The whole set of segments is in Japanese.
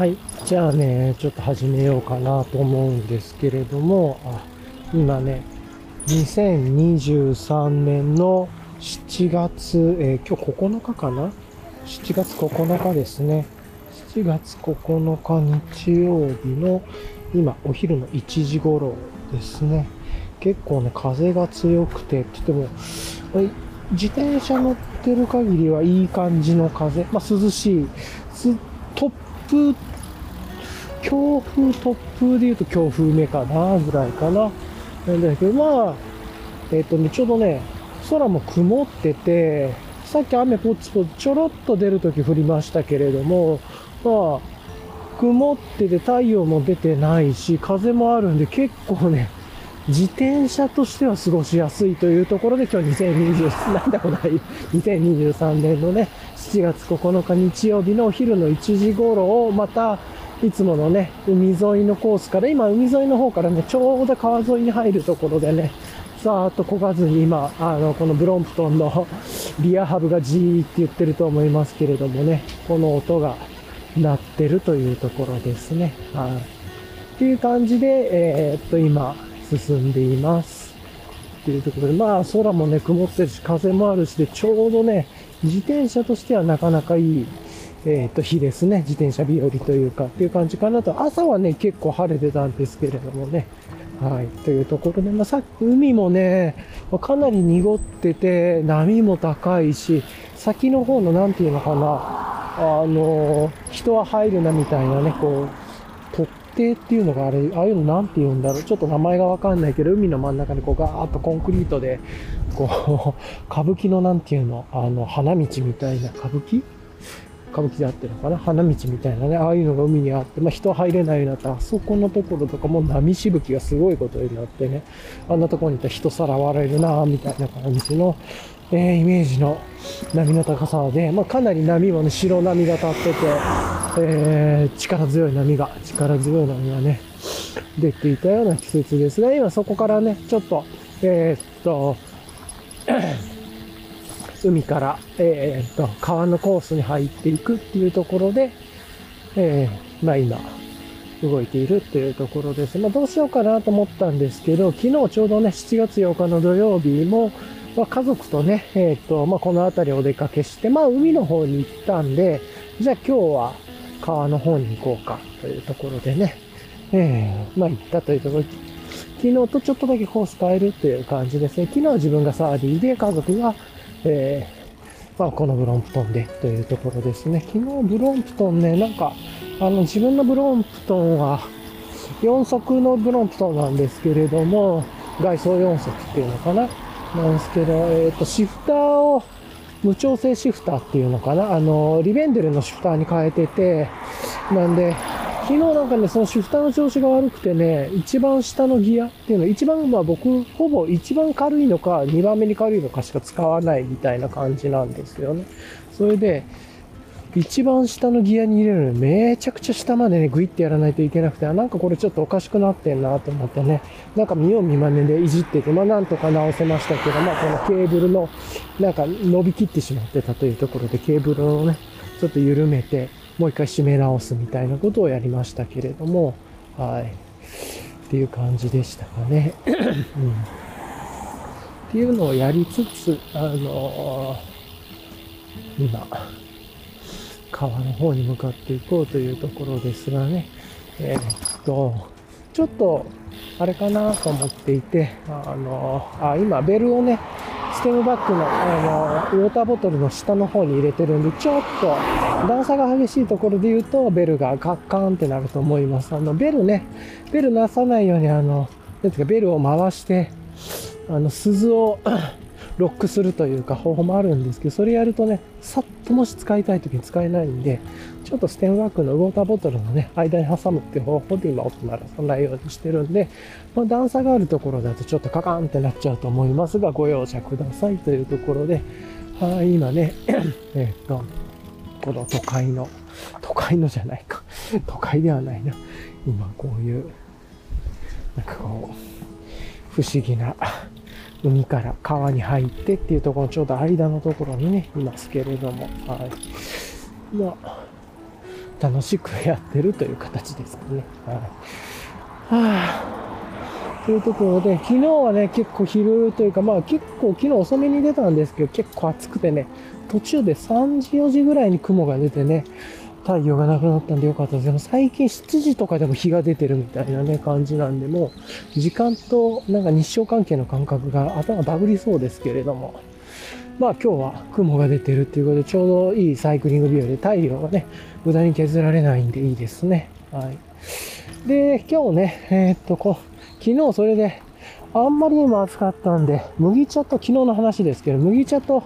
はい。じゃあね、ちょっと始めようかなと思うんですけれども、あ今ね、2023年の7月、えー今日9日かな ?7 月9日ですね。7月9日日曜日の今お昼の1時頃ですね。結構ね、風が強くて、とても、まあ自転車乗ってる限りはいい感じの風、まあ涼しい、突風、強風、突風で言うと強風目かな、ぐらいかな。なんだけど、まあ、えっ、とね、ちょうどね、空も曇ってて、さっき雨ポツポツちょろっと出るとき降りましたけれども、まあ、曇ってて太陽も出てないし、風もあるんで結構ね、自転車としては過ごしやすいというところで今日2020、なんだこの2023年のね、7月9日日曜日のお昼の1時頃をまた、いつものね、海沿いのコースから、今海沿いの方からね、ちょうど川沿いに入るところでね、さーっと漕がずに今、あの、このブロンプトンの リアハブがジーって言ってると思いますけれどもね、この音が鳴ってるというところですね。はい。っていう感じで、えーっと、今、進んでいます。っていうところで、まあ、空もね、曇ってるし、風もあるしで、ちょうどね、自転車としてはなかなかいい、えーと、日ですね。自転車日和というか、っていう感じかなと。朝はね、結構晴れてたんですけれどもね。はい。というところで、まあ、さっき、海もね、かなり濁ってて、波も高いし、先の方の、なんていうのかな、あの、人は入るなみたいなね、こう、突堤っていうのがあれ、ああいうのなんて言うんだろう。ちょっと名前がわかんないけど、海の真ん中にこうガーッとコンクリートで、こう、歌舞伎のなんていうの、あの、花道みたいな、歌舞伎歌舞伎であってるのかな？花道みたいなね、ああいうのが海にあって、まあ人入れないようになって、あそこのところとかも波しぶきがすごいことになってね、あんなところにいたら人さらわれるなみたいな感じの、えーイメージの波の高さで、まあかなり波もね、白波が立ってて、えー力強い波が、力強い波がね、出ていたような季節ですが、今そこからね、ちょっと、えーっと、海から、えーっと、川のコースに入っていくっていうところで、えーまあ今、動いているっていうところです。まあどうしようかなと思ったんですけど、昨日ちょうどね、7月8日の土曜日も、まあ、家族とね、えーっと、まあこの辺りお出かけして、まあ海の方に行ったんで、じゃあ今日は川の方に行こうかというところでね、えーまあ行ったというところ昨日とちょっとだけコース変えるっていう感じですね。昨日は自分がサーディーで、家族が、えーまあ、このブロンプトンでというところですね。昨日ブロンプトンね、なんか、あの、自分のブロンプトンは、4足のブロンプトンなんですけれども、外装4足っていうのかな？なんですけど、えっ、と、シフターを、無調整シフターっていうのかな？あの、リベンデルのシフターに変えてて、なんで、昨日なんかね、そのシフターの調子が悪くてね、一番下のギアっていうの、一番、まあ僕、ほぼ一番軽いのか、二番目に軽いのかしか使わないみたいな感じなんですよね。それで、一番下のギアに入れるのにめちゃくちゃ下までね、グイってやらないといけなくて、あなんかこれちょっとおかしくなってんなと思ってね、なんか見よう見まねでいじってて、まあなんとか直せましたけど、まあこのケーブルの、なんか伸びきってしまってたというところで、ケーブルをね、ちょっと緩めて、もう一回締め直すみたいなことをやりましたけれども、はい。っていう感じでしたかね。うん、っていうのをやりつつ、あのー今、川の方に向かっていこうというところですがね、えーっと、ちょっと、あれかなと思っていて、あの、あ、今、ベルをね、ステムバッグの、あの、ウォーターボトルの下の方に入れてるんで、ちょっと、段差が激しいところで言うと、ベルがガッカーンってなると思います。あの、ベルね、ベルなさないように、あの、なんていうか、ベルを回して、あの、鈴をロックするというか方法もあるんですけど、それやるとね、さっともし使いたい時に使えないんで、ちょっとステムバッグのウォーターボトルのね、間に挟むっていう方法で今音鳴らさなようにしてるんで、まあ、段差があるところだとちょっとカカーンってなっちゃうと思いますが、ご容赦くださいというところで、はい、今ね、えっと、この都会の、都会のじゃないか、都会ではないな、今こういう、なんかこう、不思議な、海から川に入ってっていうところのちょうど間のところにね、いますけれども、はい。まあ、楽しくやってるという形ですかね。はい。はあ、というところで、昨日はね、結構昼というか、まあ結構昨日遅めに出たんですけど、結構暑くてね、途中で3時、4時ぐらいに雲が出てね、太陽がなくなったんでよかったです。でも最近7時とかでも日が出てるみたいなね、感じなんで、もう時間となんか日照関係の感覚が頭バグりそうですけれども、まあ今日は雲が出てるっていうことで、ちょうどいいサイクリング日和で太陽がね、無駄に削られないんでいいですね。はい。で、今日ね、えー、っと、こう、昨日それで、あんまりにも暑かったんで、麦茶と、昨日の話ですけど、麦茶と、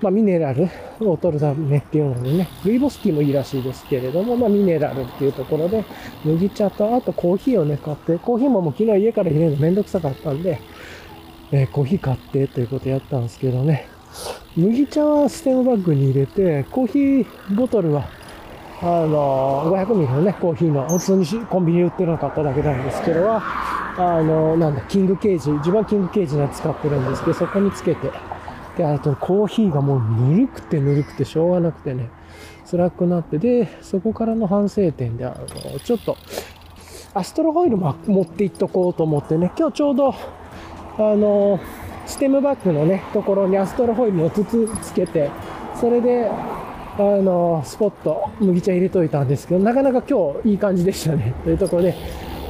まあ、ミネラルを取るためっていうのでね、ルイボスティーもいいらしいですけれども、まあ、ミネラルっていうところで、麦茶と、あとコーヒーをね、買って、コーヒーももう昨日家から入れるのめんどくさかったんで、えー、コーヒー買ってということやったんですけどね、麦茶はステムバッグに入れて、コーヒーボトルは、あの、500ミリのね、コーヒーの、普通にコンビニ売ってなかっただけなんですけどは、あの、なんだ、キングケージ、自分はキングケージのやつ使ってるんですけど、そこにつけて、で、あとコーヒーがもうぬるくてぬるくてしょうがなくてね、辛くなって、で、そこからの反省点で、あの、ちょっと、アストロホイルも持っていっとこうと思ってね、今日ちょうど、あの、ステムバッグのね、ところにアストロホイルの筒つつけて、それで、あの、スポット、麦茶入れといたんですけど、なかなか今日いい感じでしたね。というところで、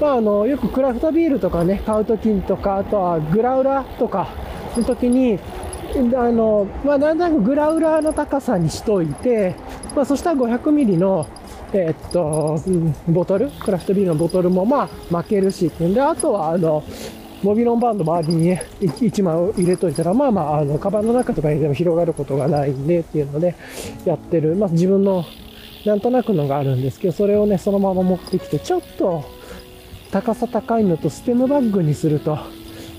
まあ、あの、よくクラフトビールとかね、買うときとか、あとはグラウラとかの時に、あの、まあ、だんだんグラウラーの高さにしといて、まあ、そしたら500ミリの、えー、っと、ボトル、クラフトビールのボトルもまあ、負けるしってんで、あとは、あの、モビロンバンド周りにね、1枚入れといたら、まあまあ、あの、カバンの中とかにでも広がることがないんでっていうので、やってる、まあ自分の、なんとなくのがあるんですけど、それをね、そのまま持ってきて、ちょっと、高さ高いのとステムバッグにすると、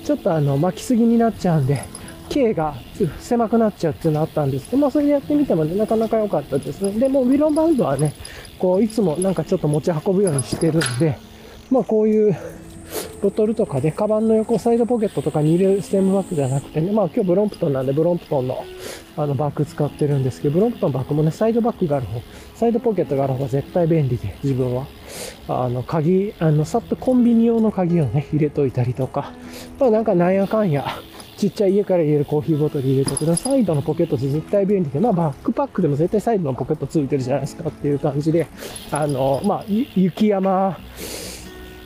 ちょっとあの、巻きすぎになっちゃうんで、径が狭くなっちゃうっていうのあったんですけど、まあそれでやってみてもね、なかなか良かったですね。で、もウィロンバウンドはね、こう、いつもなんかちょっと持ち運ぶようにしてるんで、まあこういうボトルとかで、カバンの横サイドポケットとかに入れるステムバッグじゃなくてね、まあ今日ブロンプトンなんでブロンプトンのあのバッグ使ってるんですけど、ブロンプトンバッグもね、サイドバッグがある方、サイドポケットがある方が絶対便利で、自分は。あの、鍵、あの、さっとコンビニ用の鍵をね、入れといたりとか、まあなんかなんやかんや、ちっちゃい家から入れるコーヒーボトル入れてくだサイドのポケットって絶対便利で、まあバックパックでも絶対サイドのポケットついてるじゃないですかっていう感じで、あの、まあ、雪山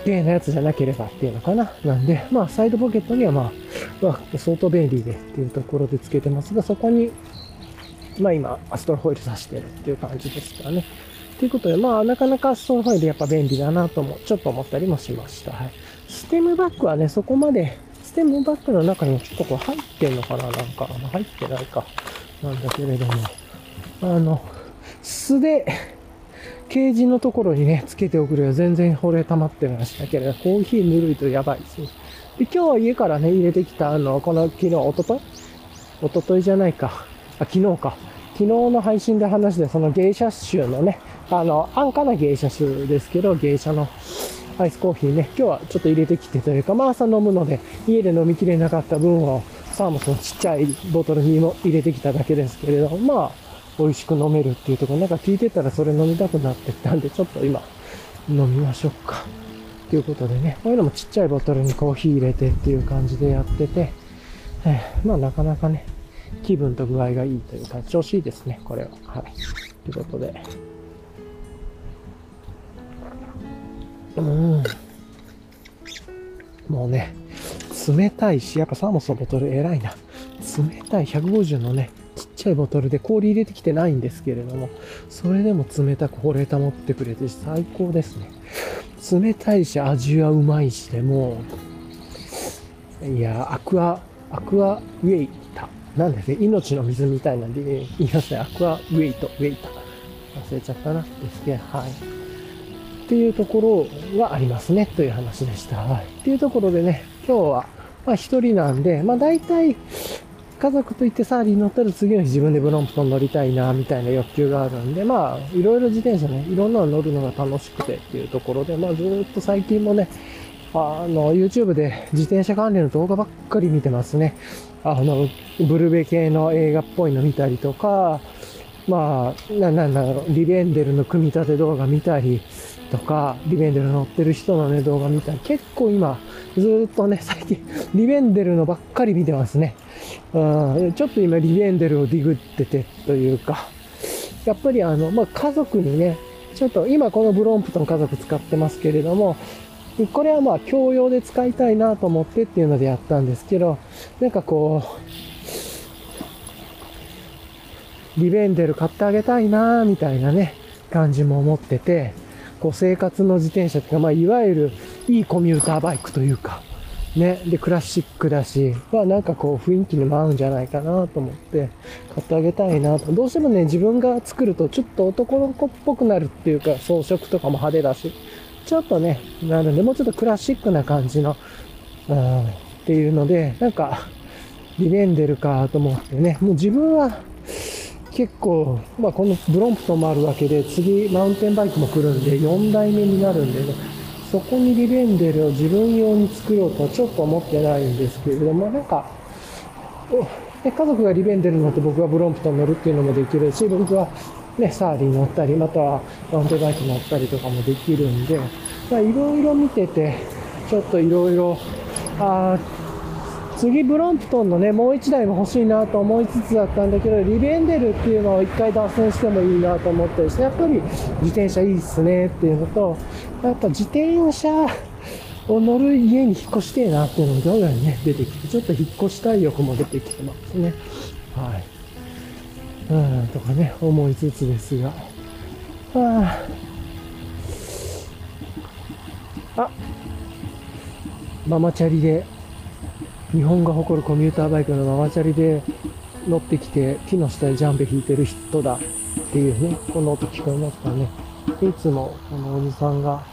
系のやつじゃなければっていうのかな。なんで、まあサイドポケットにはまあ、まあ、相当便利でっていうところでつけてますが、そこに、まあ今、アストロホイール挿してるっていう感じですかね。ということで、まあなかなかアストロホイルやっぱ便利だなとも、ちょっと思ったりもしました。はい。ステムバッグはね、そこまでステムバッグの中にもちょっとこう入ってんのかななんか、入ってないか。なんだけれども。あの、素で、ケージのところにね、つけておくより全然保冷溜まってましたけれど、コーヒーぬるいとやばいですね。で、今日は家からね、入れてきた、あの、この昨日、おととい？おとといじゃないか。あ、昨日か。昨日の配信で話して、その芸者臭のね、あの、安価な芸者臭ですけど、芸者のアイスコーヒーね、今日はちょっと入れてきてというか、まあ朝飲むので、家で飲みきれなかった分をサーモスのちっちゃいボトルにも入れてきただけですけれど、まあ、美味しく飲めるっていうところ、なんか聞いてたらそれ飲みたくなってきたんで、ちょっと今、飲みましょうか。ということでね、こういうのもちっちゃいボトルにコーヒー入れてっていう感じでやってて、えー、まあなかなかね、気分と具合がいいというか、調子いいですね、これは。はい。ということで。うん。もうね、冷たいし、やっぱサーモスのボトル偉いな。冷たい150のね、ちっちゃいボトルで氷入れてきてないんですけれども、それでも冷たく保冷保ってくれて最高ですね。冷たいし、味はうまいしでもいや、アクア、アクアウェイタ。なんですね、命の水みたいなんで、ね、言いますね。アクアウェイト、ウェイタ。忘れちゃったな。ですけど、はい。っていうところがありますね、という話でした。はい。っていうところでね、今日は、まあ一人なんで、まあ大体、家族と行ってサーリー乗ったら次の日自分でブロンプトン乗りたいな、みたいな欲求があるんで、まあ、いろいろ自転車ね、いろんなの乗るのが楽しくてっていうところで、まあずっと最近もね、あの、YouTube で自転車関連の動画ばっかり見てますね。あの、ブルベ系の映画っぽいの見たりとか、まあ、な、なんだろう、リベンデルの組み立て動画見たりとか、リベンデル乗ってる人のね、動画見たり、結構今、ずっとね、最近、リベンデルのばっかり見てますね。うん、ちょっと今、リベンデルをディグっててというか、やっぱりあの、まあ、家族にね、ちょっと今このブロンプトン家族使ってますけれども、これはまあ共用で使いたいなと思ってっていうのでやったんですけど、なんかこう、リベンデル買ってあげたいなみたいなね、感じも思ってて、こう生活の自転車っていうか、まあいわゆるいいコミューターバイクというか、ね、で、クラシックだし、まあなんかこう雰囲気にも合うんじゃないかなと思って買ってあげたいなと。どうしてもね、自分が作るとちょっと男の子っぽくなるっていうか、装飾とかも派手だし、ちょっとね、なのでもうちょっとクラシックな感じの、うん、っていうので、なんか、リベンデルかと思ってね、もう自分は結構、まあこのブロンプトンもあるわけで、次マウンテンバイクも来るんで、4代目になるんでね、そこにリベンデルを自分用に作ろうとはちょっと思ってないんですけれども、なんか、家族がリベンデル乗って僕がブロンプトン乗るっていうのもできるし、僕はね、サーリー乗ったり、またはマウンテンバイク乗ったりとかもできるんで、まあ、いろいろ見てて、ちょっといろいろ、あ次ブロンプトンのね、もう1台も欲しいなと思いつつだったんだけど、リベンデルっていうのを1回脱線してもいいなと思ってですね、やっぱり自転車いいっすねっていうのと、やっぱ自転車を乗る家に引っ越してえなっていうのが徐々にね、出てきて、ちょっと引っ越したい欲も出てきてますね。はい。うん、とかね、思いつつですが。ああ、ママチャリで、日本が誇るコミューターバイクのママチャリで乗ってきて、木の下でジャンベ引いてる人だっていうね、この音聞こえますかね。いつもこのおじさんが、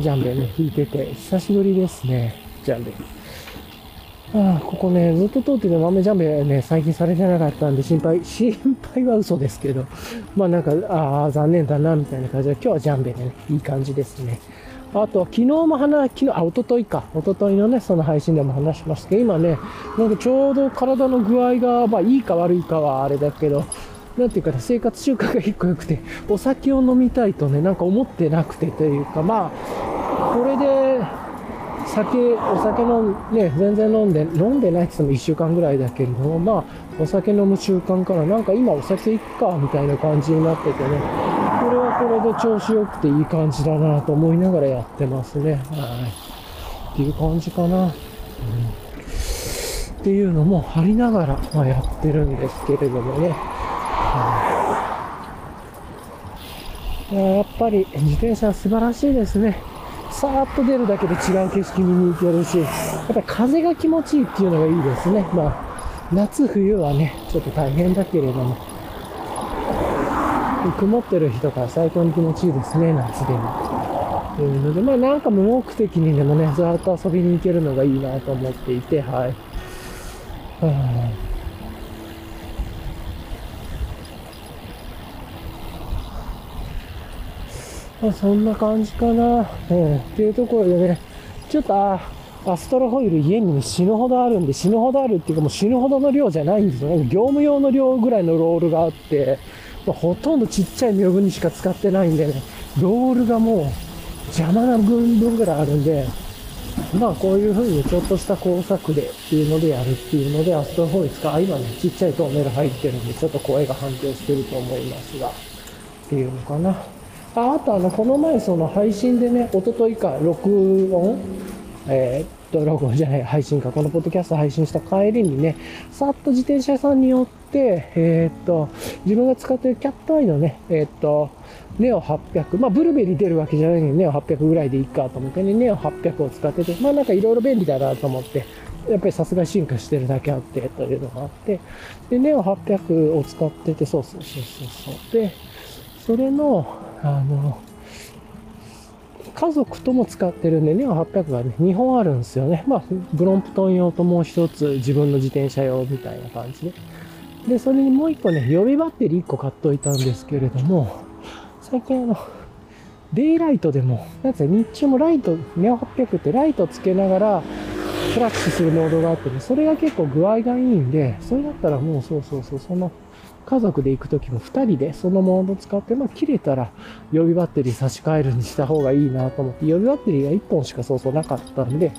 ジャンベね、引いてて、久しぶりですね、ジャンベ。ああ、ここね、ずっと通ってて豆ジャンベね、最近されてなかったんで心配、心配は嘘ですけど、まあなんか、ああ、残念だな、みたいな感じで、今日はジャンベでね、いい感じですね。あと、昨日も話、昨日、あ、一昨日か。一昨日のね、その配信でも話しましたけど、今ね、なんかちょうど体の具合が、まあいいか悪いかはあれだけど、なんていうかね、生活習慣が一個良くて、お酒を飲みたいとね、なんか思ってなくてというか、まあ、これで、酒、お酒のね、全然飲んで、飲んでないって言っても1週間ぐらいだけれども、まあ、お酒飲む習慣からなんか今お酒いっか、みたいな感じになっててね、これはこれで調子良くていい感じだなと思いながらやってますね。はい。っていう感じかな。うん、っていうのもありながら、まあ、やってるんですけれどもね。はい、やっぱり自転車は素晴らしいですね。さーっと出るだけで違う景色見に行けるし、やっぱ風が気持ちいいっていうのがいいですね。まあ、夏冬はね、ちょっと大変だけれども、曇ってる日とか最高に気持ちいいですね、夏でも。というので、まあなんか無目的にでもね、ずっと遊びに行けるのがいいなと思っていて、はい。はまあ、そんな感じかな。うん。っていうところでね、ちょっと、あ、アストロホイール家に、ね、死ぬほどあるんで、死ぬほどあるっていうかもう死ぬほどの量じゃないんですよね。業務用の量ぐらいのロールがあって、まあ、ほとんどちっちゃい屏風にしか使ってないんでね、ロールがもう邪魔な分分ぐらいあるんで、まあこういう風にちょっとした工作でっていうのでやるっていうので、アストロホイール使う。今ね、ちっちゃいトンネル入ってるんで、ちょっと声が反響してると思いますが、っていうのかな。ああとあの、この前その配信でね、おとといか、録音？えー、っと、録音じゃない、配信か、このポッドキャスト配信した帰りにね、さっと自転車屋さんに寄って、えー、っと、自分が使ってるキャットアイのね、えー、っと、ネオ800、まあ、ブルベリー出るわけじゃないのに、ネオ800ぐらいでいいかと思ってね、ネオ800を使ってて、まあなんかいろいろ便利だなと思って、やっぱりさすが進化してるだけあって、というのがあって、で、ネオ800を使ってて、そうそうそうそうそう。で、それの、あの、家族とも使ってるんで、ネオ800がね、2本あるんですよね。まあ、ブロンプトン用ともう一つ自分の自転車用みたいな感じで。で、それにもう一個ね、予備バッテリー1個買っといたんですけれども、最近あの、デイライトでも、なんつう日中もライト、ネオ800ってライトつけながら、フラッシュするモードがあってね、それが結構具合がいいんで、それだったらもうそうそうそう、その、家族で行くときも2人でそのモード使って、まあ、切れたら予備バッテリー差し替えるにした方がいいなと思って、予備バッテリーが1本しかそうそうなかったんで、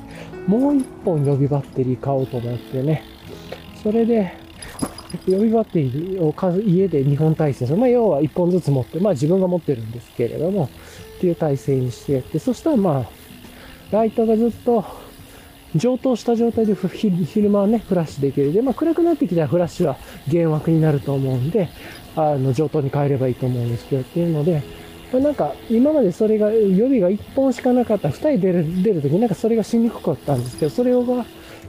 もう1本予備バッテリー買おうと思ってね、それで、予備バッテリーを家で2本体制、まあ、要は1本ずつ持って、まあ自分が持ってるんですけれども、っていう体制にしてやって、そしたらまあ、ライトがずっと上等した状態で昼間はね、フラッシュできる。で、まあ暗くなってきたらフラッシュは減枠になると思うんで、あの、上等に変えればいいと思うんですけど、っていうので、まあ、なんか、今までそれが、予備が1本しかなかった、2人出る、出るときなんかそれがしにくかったんですけど、それをが、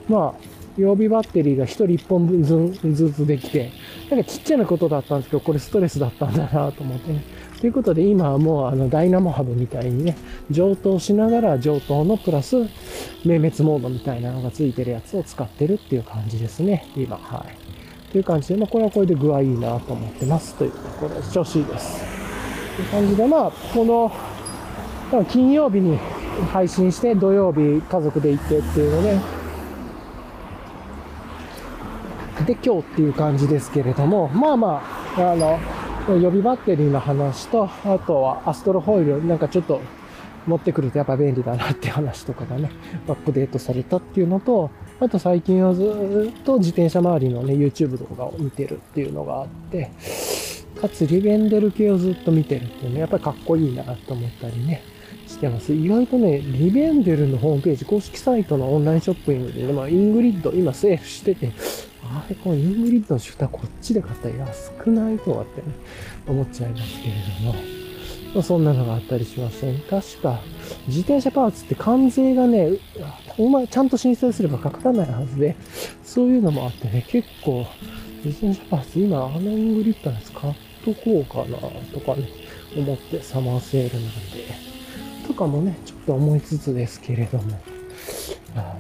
まあ、予備バッテリーが1人1本分ずつできて、なんかちっちゃなことだったんですけど、これストレスだったんだなと思ってね。ということで今はもうあのダイナモハブみたいにね、上等しながら上等のプラス明滅モードみたいなのがついてるやつを使ってるっていう感じですね、今。はい。という感じで、まあこれはこれで具合いいなと思ってますというところで調子いいです。という感じで、まあこの、金曜日に配信して土曜日家族で行ってっていうので、で、今日っていう感じですけれども、まあまあ、あの、予備バッテリーの話と、あとはアストロホイール、なんかちょっと持ってくるとやっぱ便利だなっていう話とかがね、アップデートされたっていうのと、あと最近はずっと自転車周りのね、YouTube 動画を見てるっていうのがあって、かつリベンデル系をずっと見てるっていうのやっぱりかっこいいなと思ったりね、してます。意外とね、リベンデルのホームページ、公式サイトのオンラインショッピングで、まあ、イングリッド、今セールしてて、あれ、このイングリッドのシフターこっちで買ったら安くないとかってね、思っちゃいますけれども、ま、そんなのがあったりしません。確か、自転車パーツって関税がね、お前ちゃんと申請すればかからないはずで、そういうのもあってね、結構、自転車パーツ、今あのイングリッドのやつ買っとこうかな、とかね、思ってサマーセールなんで、とかもね、ちょっと思いつつですけれども、あ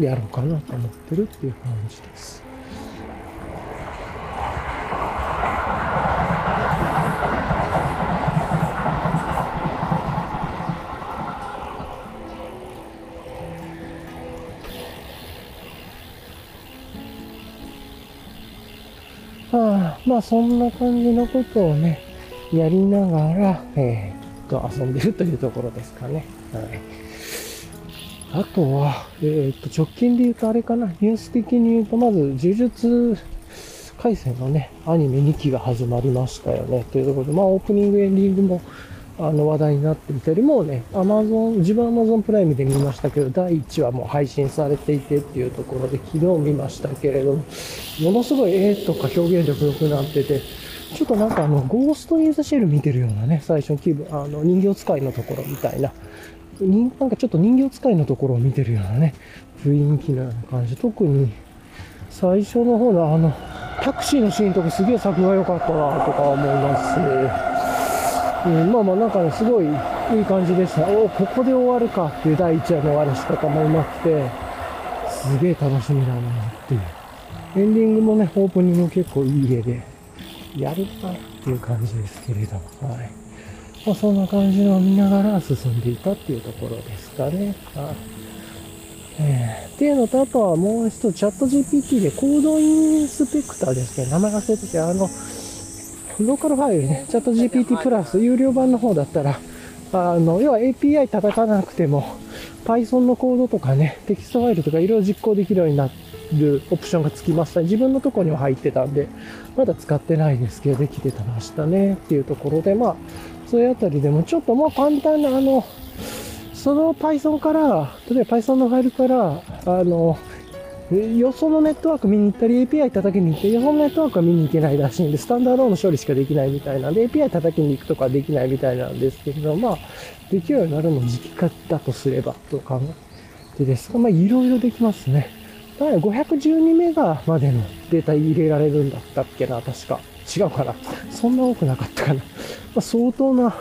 の、やろうかなと思ってるっていう感じです。まあそんな感じのことをね、やりながら、えー、と遊んでるというところですかね。はい。あとは、えっ、と、直近で言うとあれかな、ニュース的に言うと、まず、呪術回戦のね、アニメ2期が始まりましたよね。というところで、まあオープニング、エンディングも、あの話題になっていたり、もうね、アマゾン、自分アマゾンプライムで見ましたけど、第1話も配信されていてっていうところで、昨日見ましたけれども、ものすごい絵とか表現力良くなってて、ちょっとなんかあの、ゴーストインザシェル見てるようなね、最初の気分、あの、人形使いのところみたいな、なんかちょっと人形使いのところを見てるようなね、雰囲気のような感じ。特に、最初の方のあの、タクシーのシーンとかすげえ作が良かったなとか思います。うん、まあまあなんかね、すごいいい感じでした。おここで終わるかっていう第1話の終わらし方もうまくて、すげえ楽しみだなっていう。エンディングもね、オープニングも結構いい絵で、やるなっていう感じですけれども、はい。まあそんな感じのを見ながら進んでいたっていうところですかね。はい。えー、っていうのと、あとはもう一つ、チャット GPT でコードインスペクターですけど、名前が忘れてて、あの、ローカルファイルね、チャット GPT プラス有料版の方だったら、あの、要は API 叩かなくても、Python のコードとかね、テキストファイルとかいろいろ実行できるようになるオプションがつきました。自分のとこには入ってたんで、まだ使ってないですけど、できてたましたねっていうところで、まあ、そういうあたりでもちょっともう簡単な、あの、その Python から、例えば Python のファイルから、あの、よそのネットワーク見に行ったり API 叩きに行って、よそのネットワークは見に行けないらしいんで、スタンダードの処理しかできないみたいなんで、API 叩きに行くとかできないみたいなんですけれど、まあ、できるようになるの時期化だとすれば、と考えてですが、まあ、いろいろできますね。だから512メガまでのデータ入れられるんだったっけな、確か。違うかな。そんな多くなかったかな。まあ、相当な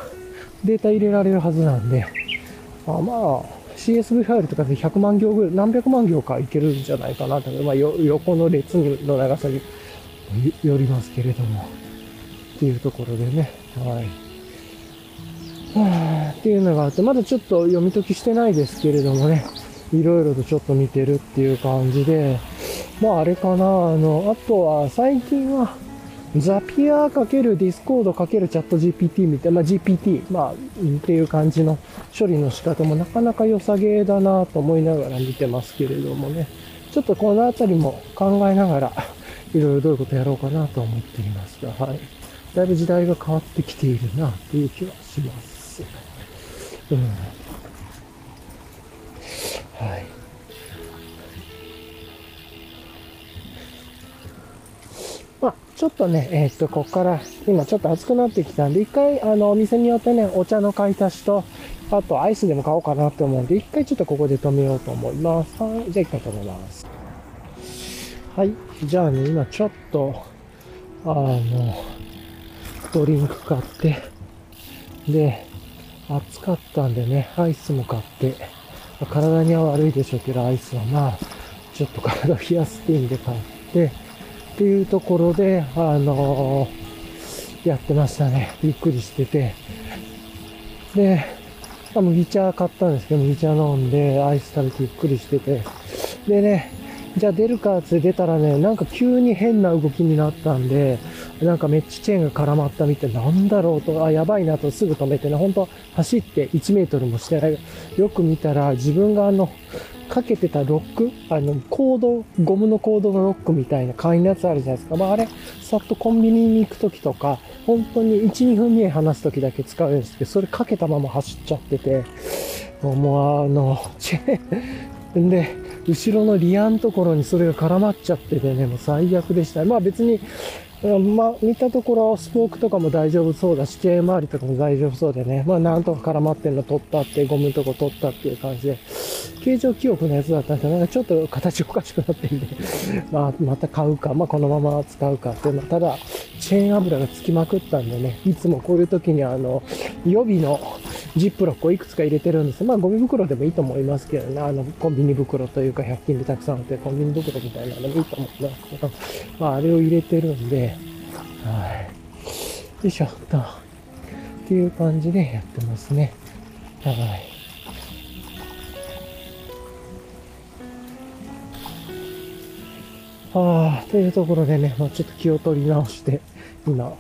データ入れられるはずなんで、まあまあ、CSV ファイルとかで100万行ぐらい、何百万行かいけるんじゃないかなと。まあ、横の列の長さによりますけれども。っていうところでね。はい。はっていうのがあって、まだちょっと読み解きしてないですけれどもね。いろいろとちょっと見てるっていう感じで、まああれかな、あの、あとは最近は、 Zapier かける Discord かける ChatGPT みたいな、まあ GPT、まあっていう感じの処理の仕方もなかなか良さげだなと思いながら見てますけれどもね。ちょっとこのあたりも考えながら、いろいろどういうことやろうかなと思っていますが、はい。だいぶ時代が変わってきているなっていう気はします。うん。はい。ちょっとね、えー、っと、ここから、今ちょっと暑くなってきたんで、一回、あの、お店によってね、お茶の買い足しと、あとアイスでも買おうかなと思うんで、一回ちょっとここで止めようと思います。はい、じゃあ一回止めます。はい、じゃあね、今ちょっと、あの、ドリンク買って、で、暑かったんでね、アイスも買って、体には悪いでしょうけど、アイスはまあ、ちょっと体を冷やすって意味で買って、っていうところで、あのー、やってましたね。ゆっくりしてて。で、麦茶買ったんですけど、麦茶飲んで、アイス食べてゆっくりしてて。でね、じゃあ出るかって出たらね、なんか急に変な動きになったんで、なんかめっちゃチェーンが絡まったみたいなんだろうと、あ、やばいなとすぐ止めてね、本当走って1メートルもしてない。よく見たら自分があの、かけてたロック、あの、コード、ゴムのコードのロックみたいな簡易なやつあるじゃないですか。まあ、あれ、さっとコンビニに行くときとか、本当に1、2分目離すときだけ使うんですけど、それかけたまま走っちゃってて、もうあの、チェーン、で、後ろのリアのところにそれが絡まっちゃっててね、もう最悪でした。まあ別に、まあ、見たところ、スポークとかも大丈夫そうだし、チェーン周りとかも大丈夫そうでね、まあ、なんとか絡まってんの取ったって、ゴムのとこ取ったっていう感じで、形状記憶のやつだったんで、な。んかちょっと形おかしくなってんで、まあ、また買うか、まあ、このまま使うかっていうの。は、ただ、チェーン油がつきまくったんでね、いつもこういう時にあの、予備のジップロックをいくつか入れてるんです。まあ、ゴミ袋でもいいと思いますけどね、あの、コンビニ袋というか、100均でたくさん売ってコンビニ袋みたいなのもいいと思いますけど、まあ、あれを入れてるんで、はい。よいしょ、と。っていう感じでやってますね。はい。ああ、というところでね、まあ、ちょっと気を取り直して、今、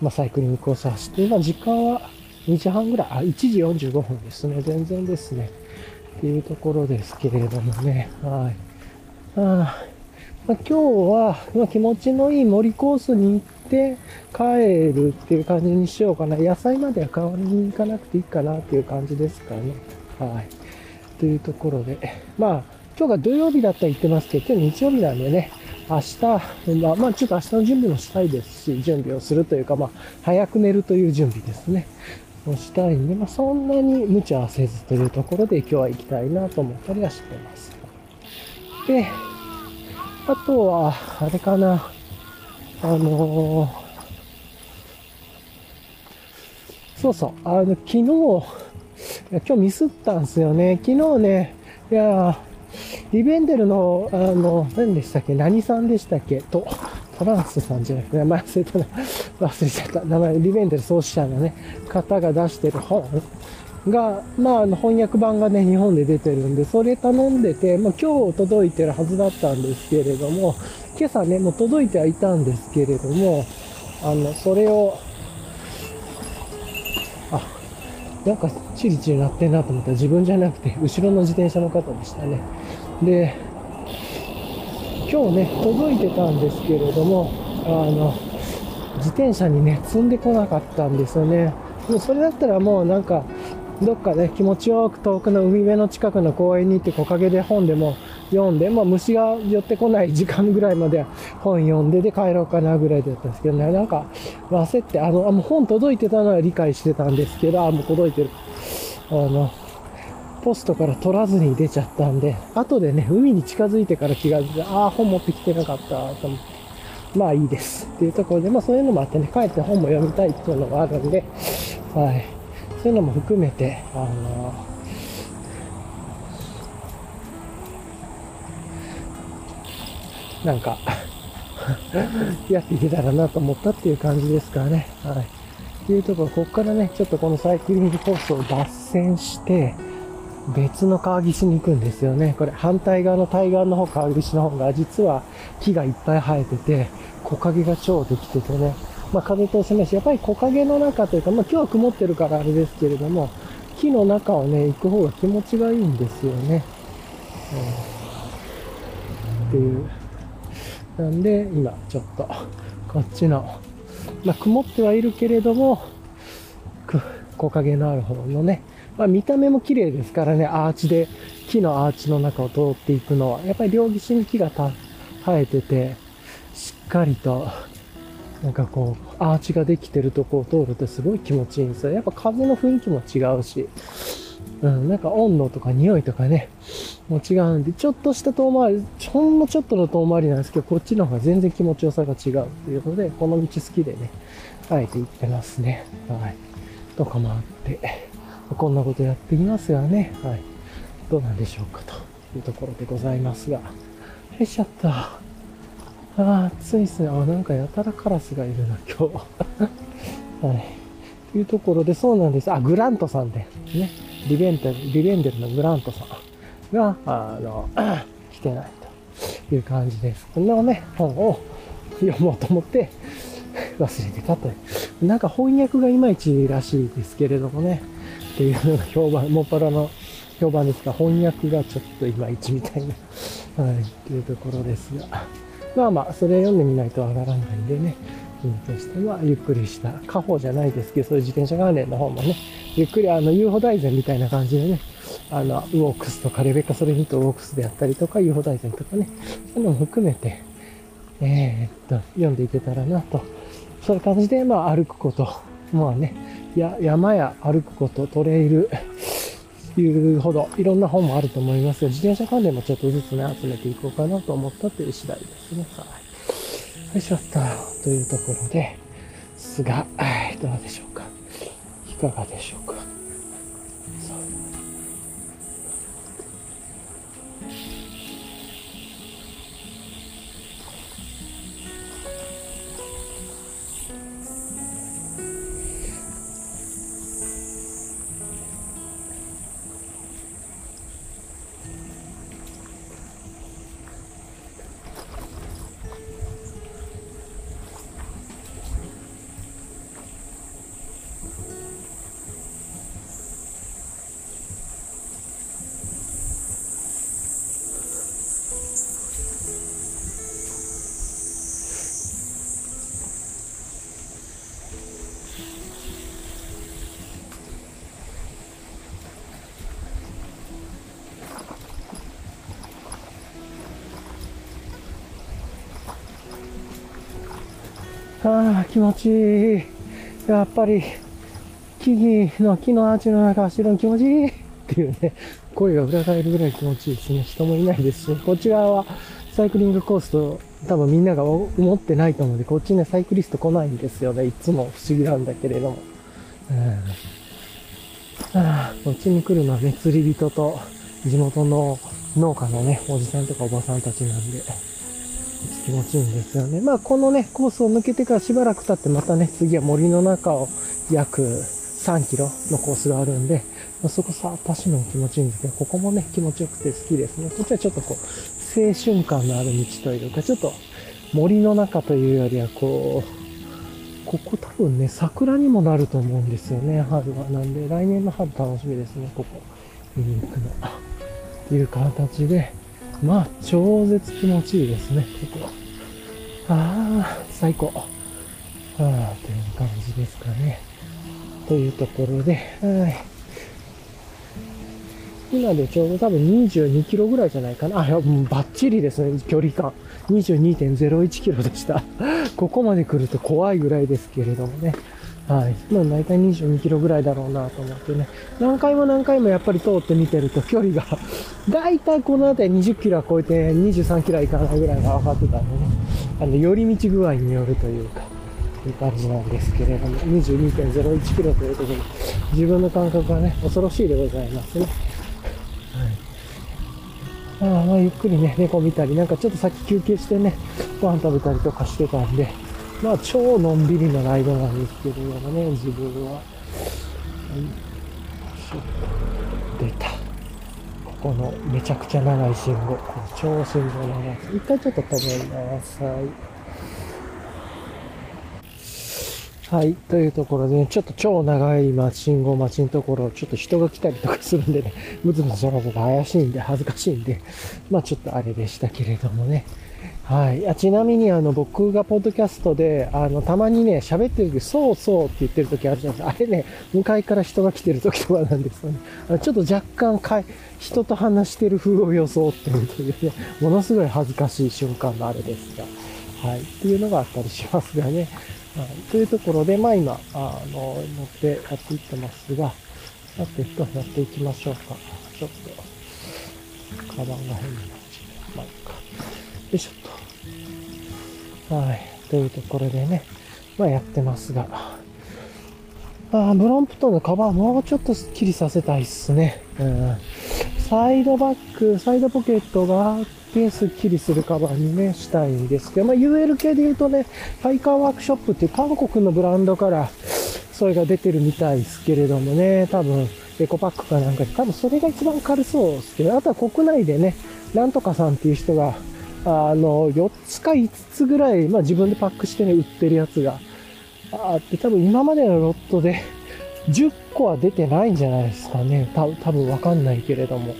まあ、サイクリングコース走って、今、時間は2時半ぐらい、あ、1時45分ですね。全然ですね。っていうところですけれどもね。はい。ああ、まあ、今日は、まあ、気持ちのいい森コースに行って帰るっていう感じにしようかな。野菜までは代わりに行かなくていいかなっていう感じですかね。はい。というところで、まあ、今日が土曜日だったら言ってますけど、今日日曜日なんでね、明日、まあ、ちょっと明日の準備もしたいですし、準備をするというか、まあ、早く寝るという準備ですね。をしたいんで、まあ、そんなに無茶はせずというところで今日は行きたいなと思ったりはしてます。で、あとは、あれかな、あのー、そうそう、あの、昨日、今日ミスったんですよね。昨日ね、いやリベンデルの、あの、何でしたっけ？何さんでしたっけ？と、トランスさんじゃなくて、名前忘れたな。忘れちゃった。名前、リベンデル創始者のね、方が出してる本が、まあ、あの、翻訳版がね、日本で出てるんで、それ頼んでて、まあ、今日届いてるはずだったんですけれども、今朝ね、もう届いてはいたんですけれども、あの、それを、あ、なんかチリチリ鳴ってんなと思ったら自分じゃなくて、後ろの自転車の方でしたね。で、今日ね、届いてたんですけれども、あの、自転車にね、積んでこなかったんですよね。もうそれだったらもうなんか、どっかね、気持ちよく遠くの海辺の近くの公園に行って木陰で本でも読んで、まあ虫が寄ってこない時間ぐらいまで本読んでで帰ろうかなぐらいだったんですけどね、なんか焦って、あの、あもう本届いてたのは理解してたんですけど、あ、もう届いてる。あの、ポストから取らずに出ちゃったんで、後でね、海に近づいてから気が付いて、ああ、本持ってきてなかったと思って。まあいいです。っていうところで、まあそういうのもあってね、帰って本も読みたいっていうのがあるんで、はい。そういうのも含めて、あのなんか やっていけたらなと思ったっていう感じですからね。はい。っていうところ、ここからね、ちょっとこのサイクリングコースを脱線して、別の川岸に行くんですよね。これ反対側の対岸の方、川岸の方が実は木がいっぱい生えてて、木陰が超できててね、まあ風通せないし、やっぱり木陰の中というか、まあ今日は曇ってるからあれですけれども、木の中をね、行く方が気持ちがいいんですよね。うん、っていう。なんで、今ちょっと、こっちの、まあ曇ってはいるけれども、木陰のある方のね、まあ、見た目も綺麗ですからね、アーチで、木のアーチの中を通っていくのは、やっぱり両岸に木が生えてて、しっかりと、なんかこう、アーチができてるとこを通るとすごい気持ちいいんですよ。やっぱ風の雰囲気も違うし、うん、なんか温度とか匂いとかね、もう違うんで、ちょっとした遠回り、ほんのちょっとの遠回りなんですけど、こっちの方が全然気持ちよさが違うっていうので、この道好きでね、あえて行ってますね。はい。とかもあって。こんなことやっていますがね、はい。どうなんでしょうかというところでございますが。よいしょっと。ああ、暑いっすね。あ、なんかやたらカラスがいるな、今日。はい。というところで、そうなんです。あ、グラントさんで、ね。リベンテル、リベンデルのグラントさんが、あの、来てないという感じです。こんなね、本を読もうと思って忘れてたという。なんか翻訳がいまいちらしいですけれどもね。っていうのが評判、もっぱらの評判ですが、翻訳がちょっといまいちみたいな、はい、っていうところですが、まあまあ、それ読んでみないとわからないんでね、意味としては、ゆっくりした、家宝じゃないですけど、そういう自転車関連の方もね、ゆっくりあの、UFO 大全みたいな感じでね、あの、ウォークスとか、レベッカ・ソレヒットウォークスであったりとか、UFO 大全とかね、そういうのも含めて、えー、っと、読んでいけたらなと。そういう感じで、まあ、歩くこと。まあね、や山や歩くこと、トレイル、いうほど、いろんな本もあると思いますが、自転車関連もちょっとずつね、集めていこうかなと思ったという次第ですね。はい。よいしょっと、というところで、すが、どうでしょうか。いかがでしょうか。気持ちいい。やっぱり、木々の木のアーチの中走るの気持ちいいっていうね、声が裏返るぐらい気持ちいいですね。人もいないですし、こっち側はサイクリングコースと多分みんなが思ってないと思うんで、こっちね、サイクリスト来ないんですよね。いつも不思議なんだけれども。うん、あこっちに来るのはね、釣り人と地元の農家のね、おじさんとかおばさんたちなんで、気持ちいいんですよね。まあ、このね、コースを抜けてからしばらく経ってまたね、次は森の中を約3キロのコースがあるんで、まあ、そこさ、走るのも気持ちいいんですけど、ここもね、気持ちよくて好きですね。こっちはちょっとこう、青春感のある道というか、ちょっと森の中というよりはこう、ここ多分ね、桜にもなると思うんですよね、春は。なんで、来年の春楽しみですね、ここ。見に行くの。っていう形で、まあ、超絶気持ちいいですね、ここ。ああ、最高。ああ、という感じですかね。というところで、はい。今でちょうど多分22キロぐらいじゃないかな。あ、いや、もうバッチリですね、距離感。22.01キロでした。ここまで来ると怖いぐらいですけれどもね。はい。まあ大体22キロぐらいだろうなと思ってね。何回も何回もやっぱり通って見てると距離が 大体この辺り20キロは超えて23キロはいかないぐらいが分かってたんでね。あの、寄り道具合によるというか、いう感じなんですけれども、22.01キロということで、自分の感覚がね、恐ろしいでございますね。はい。あ、まあゆっくりね、猫見たり、なんかちょっとさっき休憩してね、ご飯食べたりとかしてたんで、まあ、超のんびりなライドなんですけれどもね、自分は。はい、出た。ここのめちゃくちゃ長い信号、この超信号長い。一回ちょっと止めます。はい。はい。というところで、ね、ちょっと超長い今、信号待ちのところ、ちょっと人が来たりとかするんでね、むずむずそらそら怪しいんで、恥ずかしいんで、まあちょっとあれでしたけれどもね。はい。あちなみに、あの、僕がポッドキャストで、あの、たまにね、喋ってる時、そうそうって言ってる時あるじゃないですか。あれね、向かいから人が来てる時とかなんですよね。あのちょっと若干かい、人と話してる風を装ってるというね、ものすごい恥ずかしい瞬間があれですが、はい。っていうのがあったりしますがね。はい。というところで、まあ今、あの、乗ってやっていってますが、さてと、やっていきましょうか。ちょっと、カバンが変になっちゃう。まあいいか。よいしょっと。はい。というところでね、まあやってますが。あ、ブロンプトンのカバンもうちょっとスッキリさせたいっすね。うん。サイドバック、サイドポケットがあって、スッキリするカバンにね、したいんですけど、まあ UL 系で言うとね、ファイカーワークショップっていう韓国のブランドから、それが出てるみたいですけれどもね、多分、エコパックかなんかで、多分それが一番軽そうですけど、あとは国内でね、なんとかさんっていう人が、あの、4つか5つぐらい、まあ自分でパックしてね、売ってるやつがあって、多分今までのロットで 10個は出てないんじゃないですかね。た多分わかんないけれども。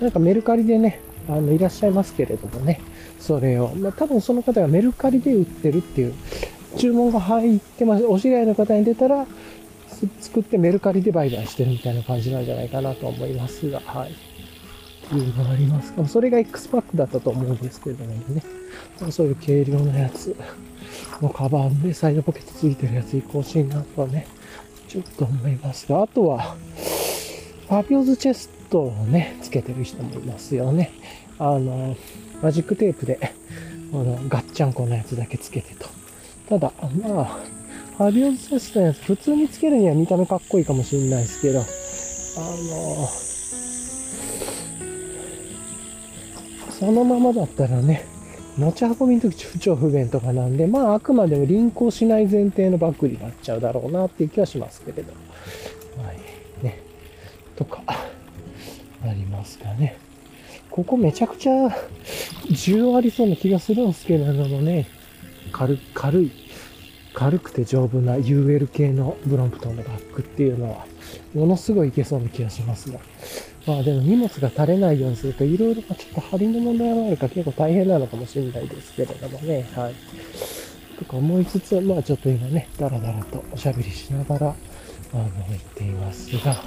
なんかメルカリでね、あの、いらっしゃいますけれどもね、それを。まあ多分その方がメルカリで売ってるっていう、注文が入ってます。お知り合いの方に出たら、作ってメルカリで売買してるみたいな感じなんじゃないかなと思いますが、はい。っていうのがありますか。それが X パックだったと思うんですけれどもね。そういう軽量のやつのカバンでサイドポケットついてるやつ移行しいなとはね、ちょっと思いますが、あとは、ファビオズチェストをね、つけてる人もいますよね。あの、マジックテープで、あの、ガッチャンコのやつだけつけてと。ただ、まあ、ファビオズチェストのやつ、普通につけるには見た目かっこいいかもしれないですけど、あの、そのままだったらね、持ち運びの時不調不便とかなんで、まああくまでも輪行しない前提のバッグになっちゃうだろうなっていう気はしますけれど。はい。ね。とか、ありますかね。ここめちゃくちゃ需要ありそうな気がするんですけれどもね。軽、軽い、軽くて丈夫な UL 系のブロンプトンのバッグっていうのは、ものすごいいけそうな気がしますが。まあでも荷物が垂れないようにすると、いろいろちょっと張りの問題があるか結構大変なのかもしれないですけれどもね。はい。とか思いつつ、まあちょっと今ね、だらだらとおしゃべりしながら、あの、行っていますが、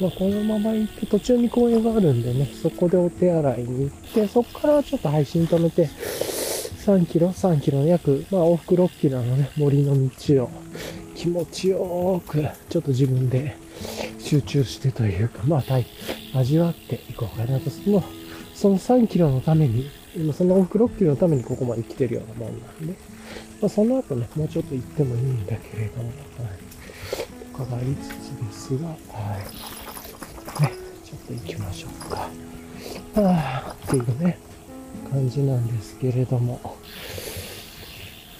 まあこのまま行って途中に公園があるんでね、そこでお手洗いに行って、そこからちょっと配信止めて、3キロ ?3 キロの約、まあ往復6キロのね、森の道を気持ちよーく、ちょっと自分で集中してというか、まあ、味わっていこうかなと。その、その3キロのために、その往復6キロのためにここまで来てるようなもんなんで、まあ、その後ね、もうちょっと行ってもいいんだけれども、はい。とかがありつつですが、はい。ね、ちょっと行きましょうか。はあ、っていうね、感じなんですけれども。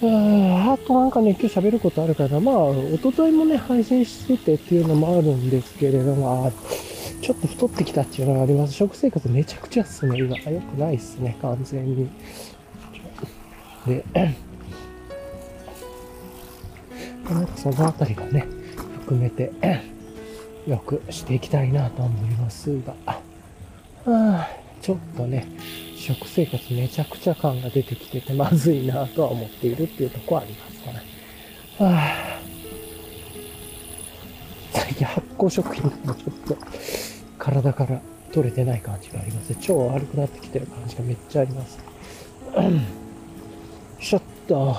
ああとなんかね、今日喋ることあるから、まあ、一昨日もね、配信しててっていうのもあるんですけれども、ちょっと太ってきたっていうのがあります。食生活めちゃくちゃっすね、今。良くないっすね、完全に。で、なんかそのあたりもね、含めて、よくしていきたいなと思いますが、あちょっとね、食生活めちゃくちゃ感が出てきててまずいなとは思っているっていうとこはありますかね。はあ、最近発酵食品もちょっと体から取れてない感じがありますね。腸悪くなってきてる感じがめっちゃあります。ちょっと、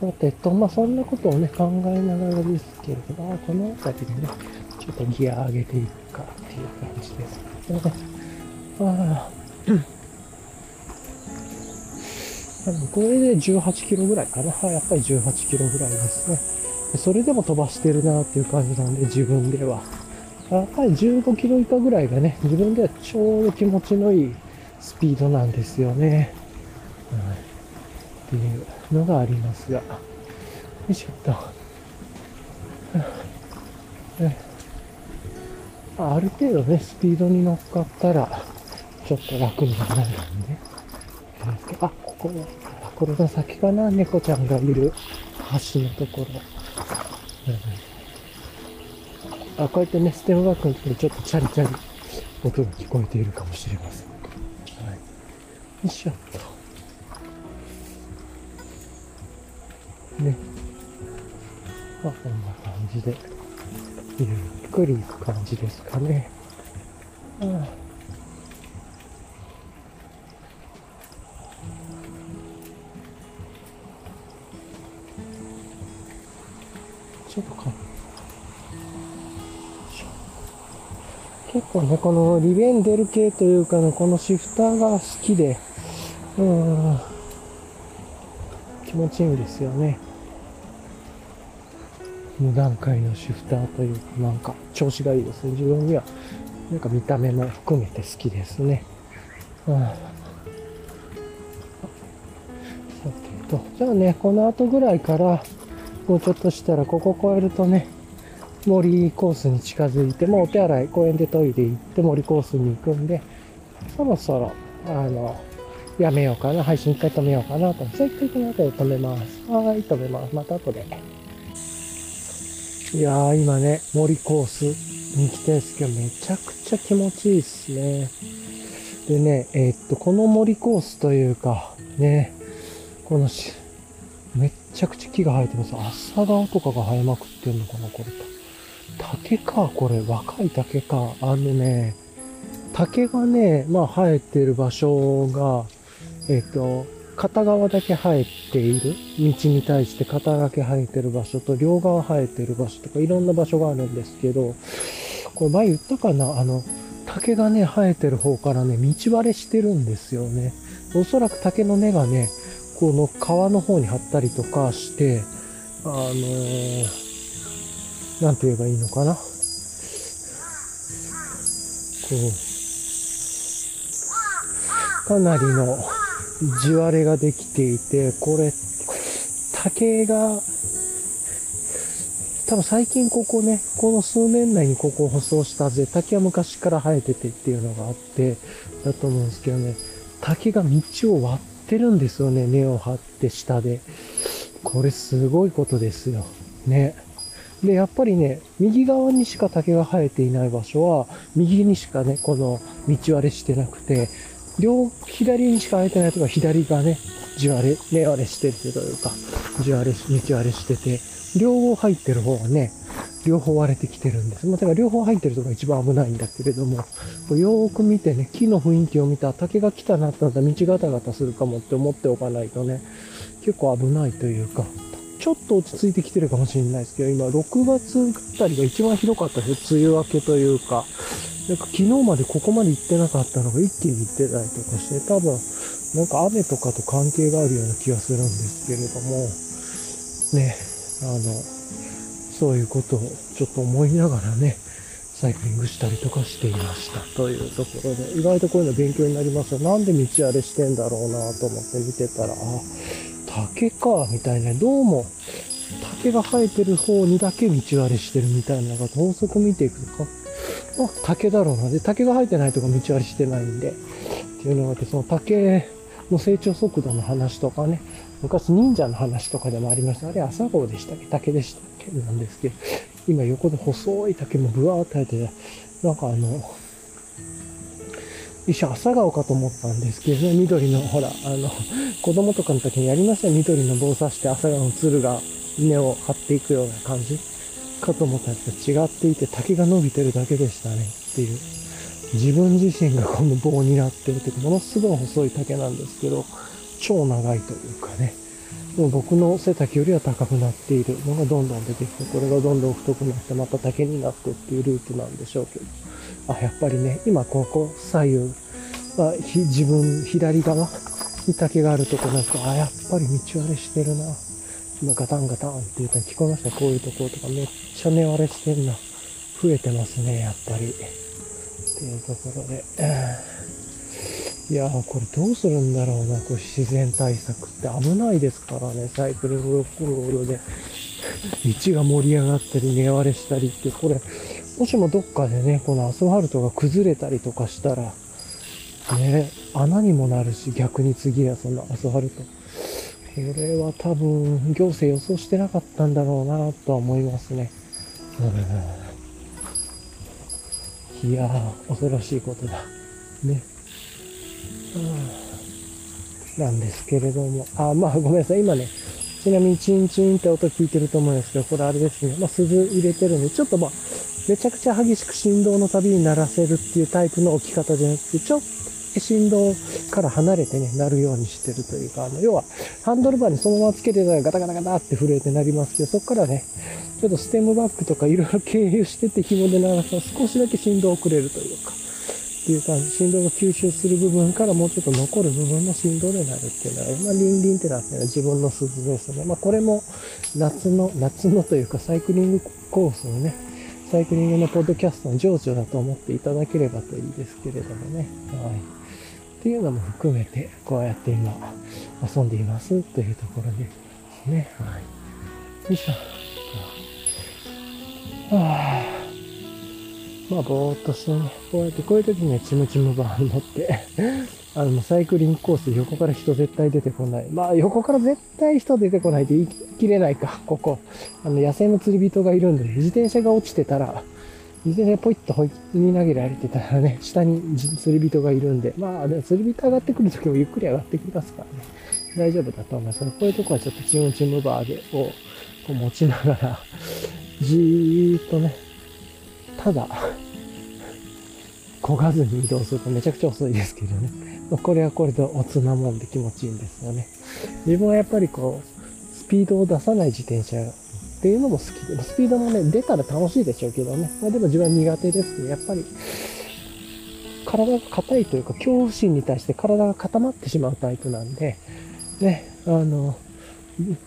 さてと、まあそんなことをね、考えながらですけれども、この辺りでね、ちょっとギア上げていくかっていう感じですね。ああこれで18キロぐらいかな。やっぱり18キロぐらいですね。それでも飛ばしてるなっていう感じなんで、自分では。やっぱり15キロ以下ぐらいがね、自分ではちょうど気持ちのいいスピードなんですよね。はい、っていうのがありますが。よいしょっと。ある程度ね、スピードに乗っかったら、ちょっと楽にはなるんで。あ、ここ、これの先かな、猫ちゃんがいる橋のところ。うん、あ、こうやってね、ステムバックのところちょっとチャリチャリ音が聞こえているかもしれません。はい。よいしょっと。ね。まあ、こんな感じで、ゆっくり行く感じですかね。うんちょっとか。結構ね、このリベンデル系というかね、このシフターが好きで、うん、気持ちいいんですよね。無段階のシフターというか、なんか調子がいいですね。自分には、なんか見た目も含めて好きですね。うん、さてと、じゃあね、この後ぐらいから、もうちょっとしたら、ここ越えるとね、森コースに近づいて、もうお手洗い、公園でトイレ行って森コースに行くんで、そろそろ、あの、やめようかな。配信一回止めようかなと。じゃあ一回この後で止めます。はい、止めます。また後で。いやー、今ね、森コースに来てんすけど、めちゃくちゃ気持ちいいっすね。でね、えー、っと、この森コースというか、ね、このし、めっちゃくちゃ木が生えてます。朝顔とかが生えまくってんのかな、これ。竹か、これ。若い竹か。あのね、竹がね、まあ生えてる場所が、えっ、ー、と、片側だけ生えている道に対して片だけ生えてる場所と両側生えてる場所とかいろんな場所があるんですけど、これ前言ったかな？あの、竹がね、生えてる方からね、道割れしてるんですよね。おそらく竹の根がね、この川の方に張ったりとかして、あのー、なんて言えばいいのかな。こう、かなりの地割れができていて、これ、竹が、多分最近ここね、この数年内にここを舗装したはずで、竹は昔から生えててっていうのがあって、だと思うんですけどね、竹が道を割っててるんですよね、根を張って下で。これすごいことですよ。ね。で、やっぱりね、右側にしか竹が生えていない場所は、右にしかね、この道割れしてなくて、両、左にしか生えてないとか、左がね、地割れ、根割れしてるというか、地割れ、道割れしてて、両方入ってる方はね、両方割れてきてるんです。まあ、だから両方入ってるとこが一番危ないんだけれども、よーく見てね、木の雰囲気を見た竹が来たなってなったら道ガタガタするかもって思っておかないとね、結構危ないというか、ちょっと落ち着いてきてるかもしれないですけど、今6月あたりが一番ひどかったです梅雨明けというか、なんか昨日までここまで行ってなかったのが一気に行ってたりとかして、多分、なんか雨とかと関係があるような気がするんですけれども、ね、あの、そういうことをちょっと思いながらね、サイクリングしたりとかしていましたというところで、意外とこういうの勉強になりますよ。なんで道荒れしてんだろうなと思って見てたら、あ、竹か、みたいな、どうも、竹が生えてる方にだけ道荒れしてるみたいなのが、法則見ていくとか、あ、竹だろうな。で、竹が生えてないとか道割りしてないんで、っていうのがあって、その竹の成長速度の話とかね、昔忍者の話とかでもありました。あれ朝顔でしたっけ？竹でしたなんですけど、今横で細い竹もブワーって生えてて、なんかあの、一瞬朝顔かと思ったんですけどね、緑の、ほら、あの、子供とかの時にやりましたよ。緑の棒刺して朝顔の鶴が根を張っていくような感じ。かと思ったんですけど、違っていて竹が伸びてるだけでしたねっていう。自分自身がこの棒になってるというか、ものすごい細い竹なんですけど、超長いというかね、もう僕の背丈よりは高くなっているのがどんどん出てきて、これがどんどん太くなってまた竹になってっていうループなんでしょうけど、あ、やっぱりね、今ここ左右、まあ、自分左側に竹があるとこなんか、あ、やっぱり道割れしてるな。今ガタンガタンって言ったら聞こえましたこういうところとかめっちゃ根割れしてんな。増えてますね、やっぱり。っていうところで。いやー、これどうするんだろうな、これ自然対策って危ないですからね、サイクリングロールで。道が盛り上がったり、根割れしたりって、これ、もしもどっかでね、このアスファルトが崩れたりとかしたら、ね、穴にもなるし、逆に次はそんなアスファルト。これは多分、行政予想してなかったんだろうなとは思いますね。うん、いやー、恐ろしいことだ。ね。なんですけれども。あ、まあごめんなさい。今ね、ちなみにチンチンって音聞いてると思うんですけど、これあれですね。まあ鈴入れてるんで、ちょっとまあ、めちゃくちゃ激しく振動のたびに鳴らせるっていうタイプの置き方じゃなくて、ちょっと振動から離れてね、鳴るようにしてるというか、あの、要は、ハンドルバーにそのままつけてたらガタガタガタって震えて鳴りますけど、そこからね、ちょっとステムバックとかいろいろ経由してて紐で鳴らすと少しだけ振動をくれるというか、っていう感じ、振動が吸収する部分からもうちょっと残る部分の振動でなるっていうのは、まあ、リンリンってなってる自分の鈴ですね。まあ、これも夏の、夏のというかサイクリングコースのね、サイクリングのポッドキャストの情緒だと思っていただければといいですけれどもね。はい。っていうのも含めて、こうやって今、遊んでいますというところですね。はい。よいしょ。はあ。まあ、ぼーっとしてね、こうやって、こういう時にはチムチムバーに乗って あの、サイクリングコース横から人絶対出てこない。まあ、横から絶対人出てこないって言い切れないか、ここ。あの、野生の釣り人がいるんで、自転車が落ちてたら、自転車ポイッとホイに投げられてたらね、下に釣り人がいるんで、まあ、釣り人上がってくる時もゆっくり上がってきますからね。大丈夫だと思いますこういうとこはちょっとチムチムバーで、を、こう持ちながら、じーっとね、ただ、焦がずに移動するとめちゃくちゃ遅いですけどね。これはこれでおつなもんで気持ちいいんですよね。自分はやっぱりこう、スピードを出さない自転車っていうのも好きで、スピードもね、出たら楽しいでしょうけどね。まあでも自分は苦手ですけど、やっぱり、体が硬いというか、恐怖心に対して体が固まってしまうタイプなんで、ね、あの、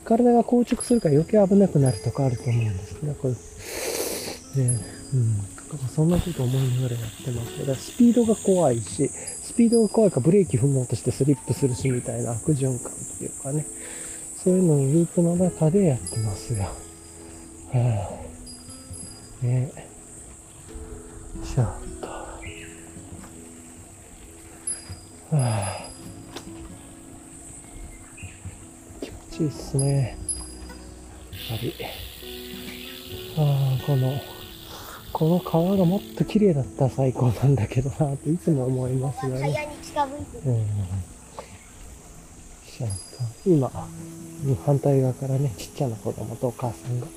体が硬直するから余計危なくなるとかあると思うんですけど、これ、ね、うん。そんなこと思いながらやってますけど、スピードが怖いし、スピードが怖いからブレーキ踏もうとしてスリップするしみたいな悪循環っていうかね、そういうのをループの中でやってますよ。はあ、ねちょっと。はあ、気持ちいいっすね。やっぱり。ああ、この、この川がもっと綺麗だったら最高なんだけどなっていつも思いますよね。うん。今、反対側からね、ちっちゃな子供とお母さんが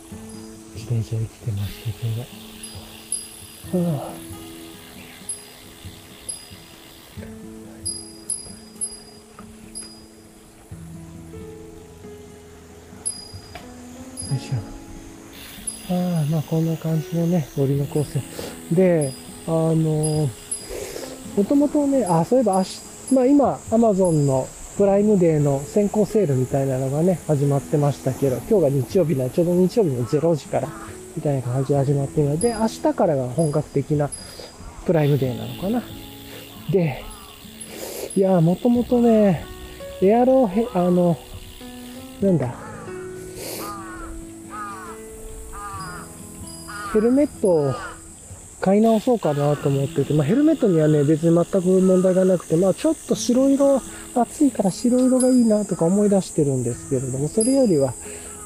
自転車で来てましたけど。はあよいしょ。まあこんな感じのね、森のコース。で、あのもともとね、あ、そういえば明日まあ今、アマゾンのプライムデーの先行セールみたいなのがね、始まってましたけど、今日が日曜日なちょうど日曜日の0時から、みたいな感じで始まってるので、明日からが本格的なプライムデーなのかな。で、いや、もともとね、エアローあの、なんだ、ヘルメットを買い直そうかなと思ってて、まあ、ヘルメットにはね、別に全く問題がなくて、まあ、ちょっと白色、暑いから白色がいいなとか思い出してるんですけれども、それよりは、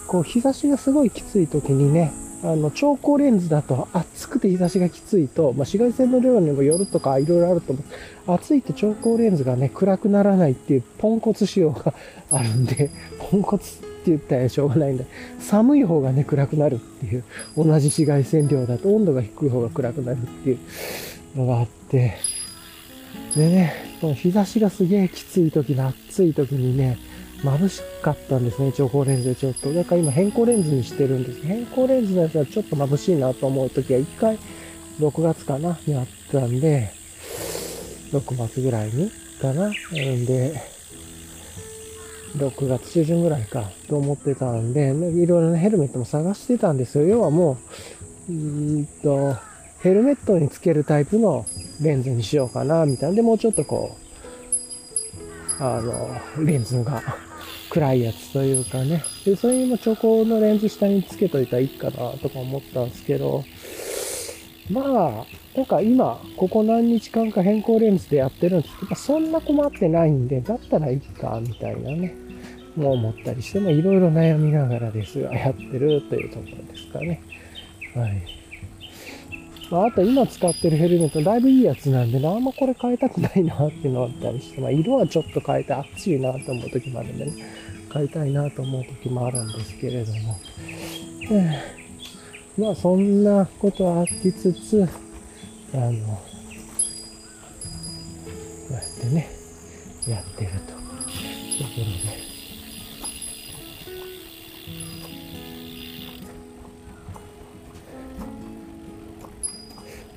こう、日差しがすごいきつい時にね、あの、超光レンズだと暑くて日差しがきついと、まあ、紫外線の量にもよるとかいろいろあると思う。暑いと超光レンズがね、暗くならないっていうポンコツ仕様があるんで、ポンコツって言ったらしょうがないんだ。寒い方がね、暗くなるっていう。同じ紫外線量だと温度が低い方が暗くなるっていうのがあって。でね、この日差しがすげえきつい時の暑い時にね、眩しかったんですね、超光レンズでちょっと。だから今変更レンズにしてるんです。変更レンズのやつはちょっと眩しいなと思う時は一回、6月かなにあったんで、6月ぐらいにかな。んで、6月中旬ぐらいかと思ってたんで、いろいろなヘルメットも探してたんですよ。要はもう、うんと、ヘルメットにつけるタイプのレンズにしようかな、みたいな。で、もうちょっとこう、あの、レンズが 暗いやつというかね。で、それにもチョコのレンズ下につけといたらいいかな、とか思ったんですけど、まあ、なんか今、ここ何日間か変更レンズでやってるんですけど、そんな困ってないんで、だったらいいか、みたいなね、も思ったりして、まあいろいろ悩みながらですが、やってるというところですかね。はい。まあ、あと今使ってるヘルメット、だいぶいいやつなんで、あんまこれ変えたくないなっていうのあったりして、まあ色はちょっと変えて暑いなと思う時もあるんでね、変えたいなと思う時もあるんですけれども。まあそんなことはありつつ、あの、こうやってね、やってると。ところで。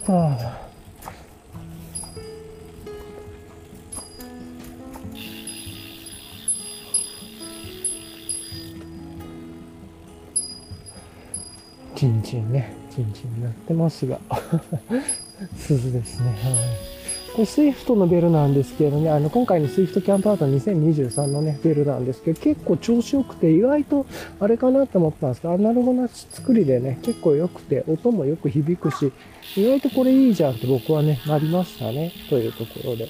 あちん ちんね、ちんちんになってますが、鈴ですね。はい。これ、 Swift のベルなんですけどね、あの、今回の Swift Campout 2023のね、ベルなんですけど、結構調子良くて、意外とあれかなって思ったんですけど、アナログな作りでね、結構良くて、音もよく響くし、意外とこれいいじゃんって僕はね、なりましたね、というところで。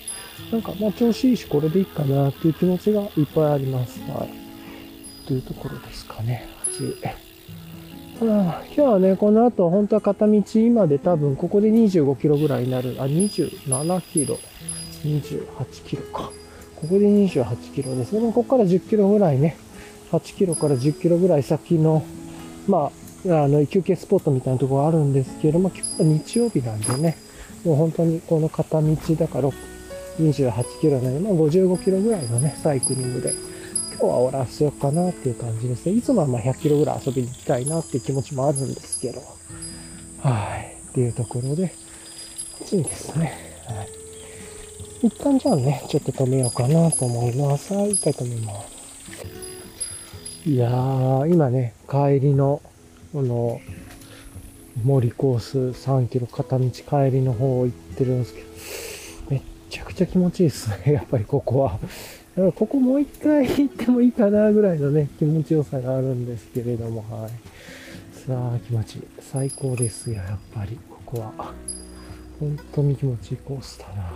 なんか、まあ、調子いいし、これでいいかなっていう気持ちがいっぱいあります。はい。というところですかね。今日はね、この後、本当は片道、今で多分、ここで25キロぐらいになる。あ、27キロ。28キロか。ここで28キロです。でも、ここから10キロぐらいね、8キロから10キロぐらい先の、まあ、あの、休憩スポットみたいなところあるんですけども、今日は日曜日なんでね、もう本当にこの片道だから28キロなので、まあ55キロぐらいのね、サイクリングで、今日は終わらせようかなっていう感じですね。いつもはま100キロぐらい遊びに行きたいなっていう気持ちもあるんですけど。はい。っていうところで、いいですね。はい。一旦じゃあね、ちょっと止めようかなと思います。はい、一回止めます。いやー、今ね、帰りの、この、森コース3キロ片道帰りの方行ってるんですけど、めっちゃくちゃ気持ちいいですね、やっぱりここは。だからここもう一回行ってもいいかなぐらいのね、気持ちよさがあるんですけれども、はい。さあ、気持ちいい。最高ですよ、やっぱり、ここは。本当に気持ちいいコースだな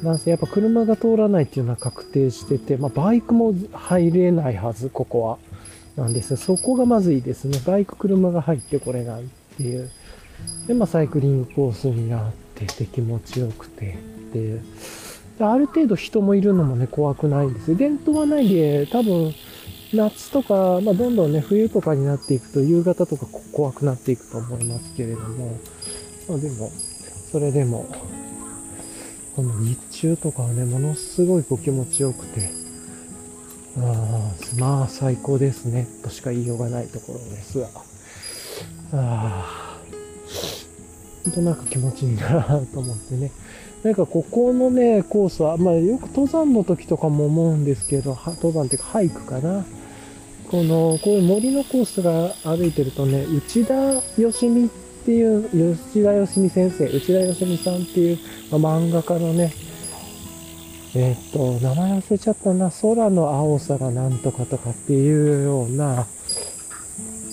と。なんせやっぱ車が通らないっていうのは確定してて、まあバイクも入れないはず、ここは。なんです。そこがまずいですね。バイク、車が入ってこれないっていう。で、まあサイクリングコースになってて気持ちよくてっていう。ある程度人もいるのもね、怖くないんです。よ。伝統はないで、多分、夏とか、まあ、どんどんね、冬とかになっていくと、夕方とか怖くなっていくと思いますけれども、まあ、でも、それでも、この日中とかはね、ものすごいこう気持ちよくて、あまあ、最高ですね、としか言いようがないところですが、ああ、本当なんか気持ちいいなと思ってね、なんかここのね、コースは、まあよく登山の時とかも思うんですけど、登山っていうかハイクかな。この、こういう森のコースが歩いてるとね、内田よしみっていう、内田よしみ先生、内田よしみさんっていう、まあ、漫画家のね、え、っと、名前忘れちゃったな、空の青さがなんとかとかっていうような、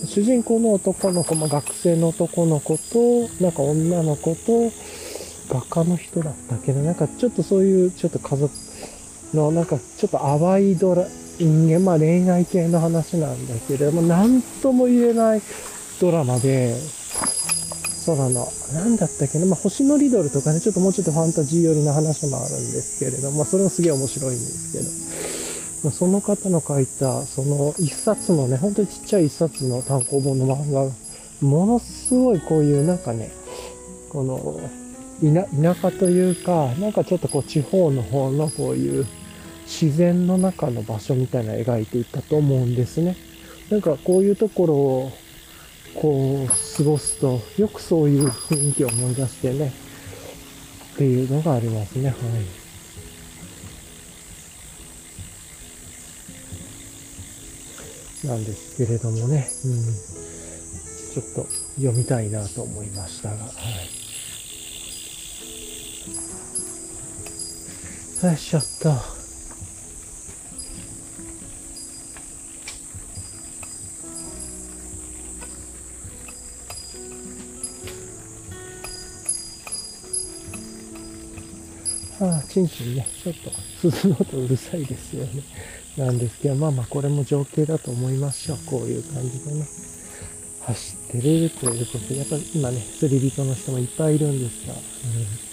主人公の男の子、まあ、学生の男の子と、なんか女の子と、画家の人だったけど、なんかちょっとそういうちょっと家族のなんかちょっと淡いドラ、人間、まあ恋愛系の話なんだけれども、なんとも言えないドラマで、空の、なんだったっけな、まあ星のリドルとかね、ちょっともうちょっとファンタジー寄りの話もあるんですけれども、まあそれもすげえ面白いんですけど、まあ、その方の書いた、その一冊のね、本当にちっちゃい一冊の単行本の漫画、ものすごいこういうなんかね、この、田舎というか、なんかちょっとこう地方の方のこういう自然の中の場所みたいな描いていったと思うんですね。なんかこういうところをこう過ごすと、よくそういう雰囲気を思い出してね、っていうのがありますね。はい。なんですけれどもね、うん、ちょっと読みたいなと思いましたが、はい。よいしょっと。ああ、チンチンね、ちょっと鈴の音うるさいですよね。なんですけど、まあまあこれも情景だと思いましょう。こういう感じでね。走ってるということで、やっぱり今ね、釣り人の人もいっぱいいるんですが、うん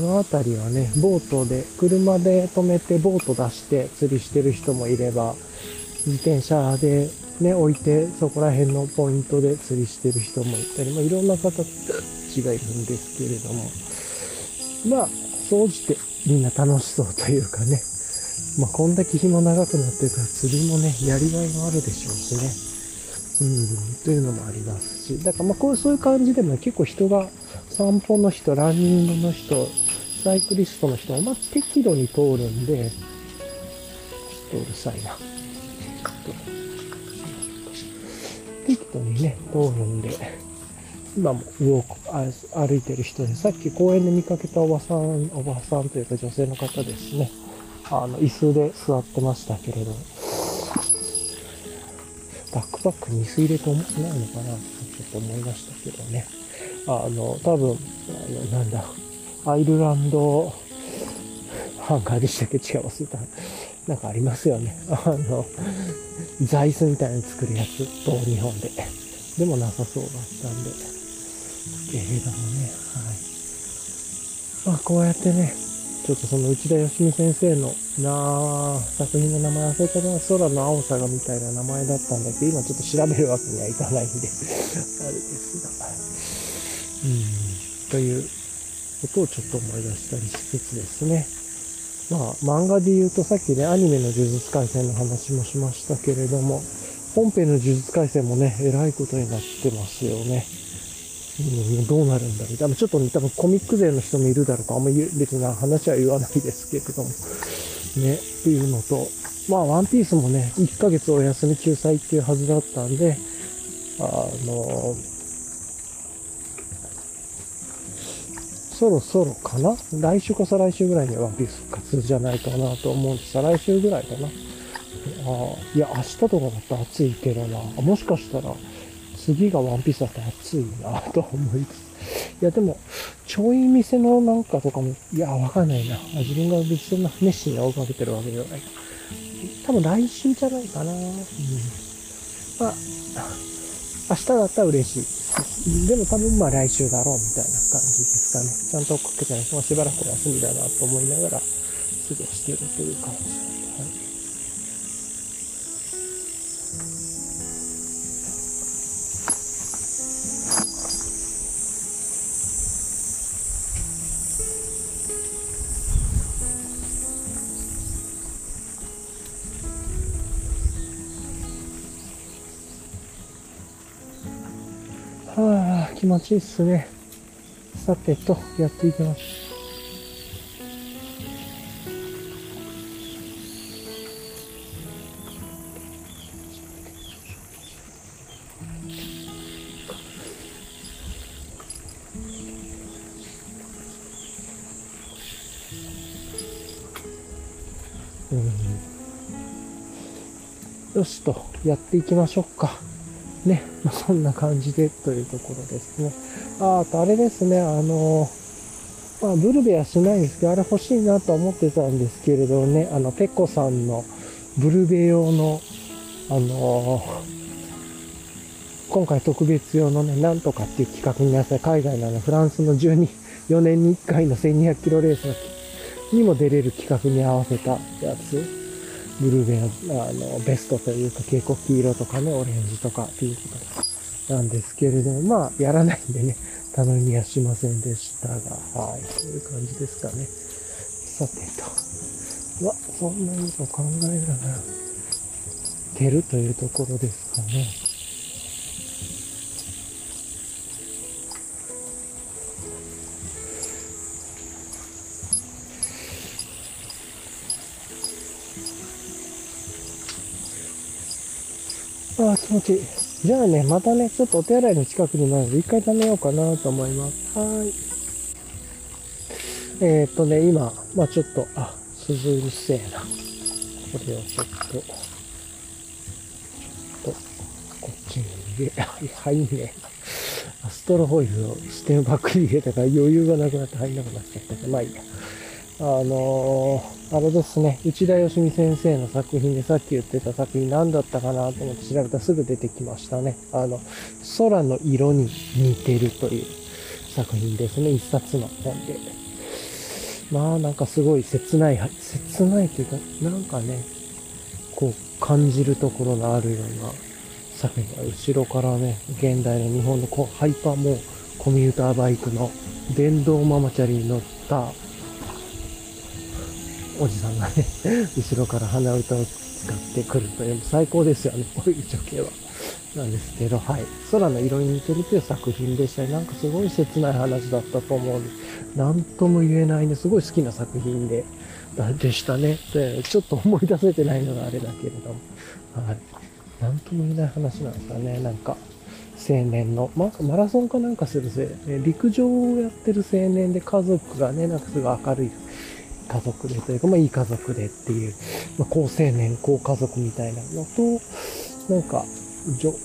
この辺りはね、ボートで、車で止めてボート出して釣りしてる人もいれば、自転車でね、置いてそこら辺のポイントで釣りしてる人もいたり、まあ、いろんな方たちがいるんですけれども、まあ、総じてみんな楽しそうというかね、まあ、こんだけ日も長くなってるから釣りもね、やりがいがあるでしょうしね。うん、というのもありますし。だからまあこうそういう感じでも、結構人が散歩の人、ランニングの人、サイクリストの人はまあ適度に通るんで、ちょっとうるさいな。適度にね、通るんで、今も動く、歩いてる人で、さっき公園で見かけたおばさん、おばさんというか女性の方ですね。あの、椅子で座ってましたけれど、バックパックに椅子入れてないのかなちょっと思いましたけどね。あの、多分、あの、なんだ、アイルランドハンガーでしたっけ違いますなんかありますよね。あの、座椅子みたいに作るやつと日本で。でもなさそうだったんで。けれどもね、はい。まあこうやってね、ちょっとその内田義美先生のなあ作品の名前忘れたな、空の青さがみたいな名前だったんだけど、今ちょっと調べるわけにはいかないんで、あれですが。うん、ということをちょっと思い出したりしつつですね。まあ、漫画で言うとさっきね、アニメの呪術廻戦の話もしましたけれども、本編の呪術廻戦もね、えらいことになってますよね。うん、どうなるんだみたいな。ちょっとね、多分コミック勢の人もいるだろうか。あんまり別な話は言わないですけれども。ね、っていうのと、まあ、ワンピースもね、1ヶ月お休み救済っていうはずだったんで、あの、そろそろかな？来週か再来週ぐらいにワンピース復活じゃないかなと思うんです。再来週ぐらいかな。あいや、明日とかだったら暑いけどな。もしかしたら、次がワンピースだったら暑いなと思いつつ。いや、でも、ちょい店のなんかとかも、いや、わかんないな。自分が別にそんな熱心に追いかけてるわけではない。多分来週じゃないかな。うん。まあ、明日だったら嬉しい。でも多分まあ来週だろうみたいな感じですかね。ちゃんと追っかけてないもうしばらく休みだなと思いながら過ごしてるという感じ。はあ、気持ちっすね。さてと、やっていきます。よしと、やっていきましょうか。ね、まあ、そんな感じでというところですね。ああとあれですね、あの、まあ、ブルベはしないんですけど、あれ欲しいなと思ってたんですけれどね、あの、ペコさんのブルベ用の、あの今回特別用のね、なんとかっていう企画になって海外のあのフランスの12、4年に1回の1200キロレースにも出れる企画に合わせたやつ。ブルーベアあのベストというか蛍光黄色とかね、オレンジとかピンクとかなんですけれども、まあ、やらないんでね、頼みはしませんでしたが、はい、そういう感じですかね。さてと。わ、そんなこと考えながら、出るというところですかね。じゃあね、またね、ちょっとお手洗いの近くになるので、一回貯めようかなと思います。はい。えー、っとね、今、まあちょっと、あ、鈴うるせえな。これをちょっと、ちょっと、こっちに入れ、はいね。ストロホイルをステンバックに入れたから余裕がなくなって入んなくなっちゃったけど、まあいいや。あのー、あれですね、内田義美先生の作品でさっき言ってた作品何だったかなと思って調べたらすぐ出てきましたね。あの、空の色に似てるという作品ですね。一冊の本で。まあなんかすごい切ない、切ないというか、なんかね、こう感じるところのあるような作品が後ろからね、現代の日本のこうハイパーもコミューターバイクの電動ママチャリに乗ったおじさんがね、後ろから鼻歌を使ってくるという、最高ですよね、こういう情景は。なんですけど、はい。空の色に似てるという作品でしたり、なんかすごい切ない話だったと思うんで、なんとも言えないね、すごい好きな作品で、でしたね。で、ちょっと思い出せてないのがあれだけれども、はい。なんとも言えない話なんですかね、なんか。青年の、ま、マラソンかなんかするせ陸上をやってる青年で家族がね、なんかすごい明るい家族でというか、まあいい家族でっていう、まあ高青年、高家族みたいなのと、なんか、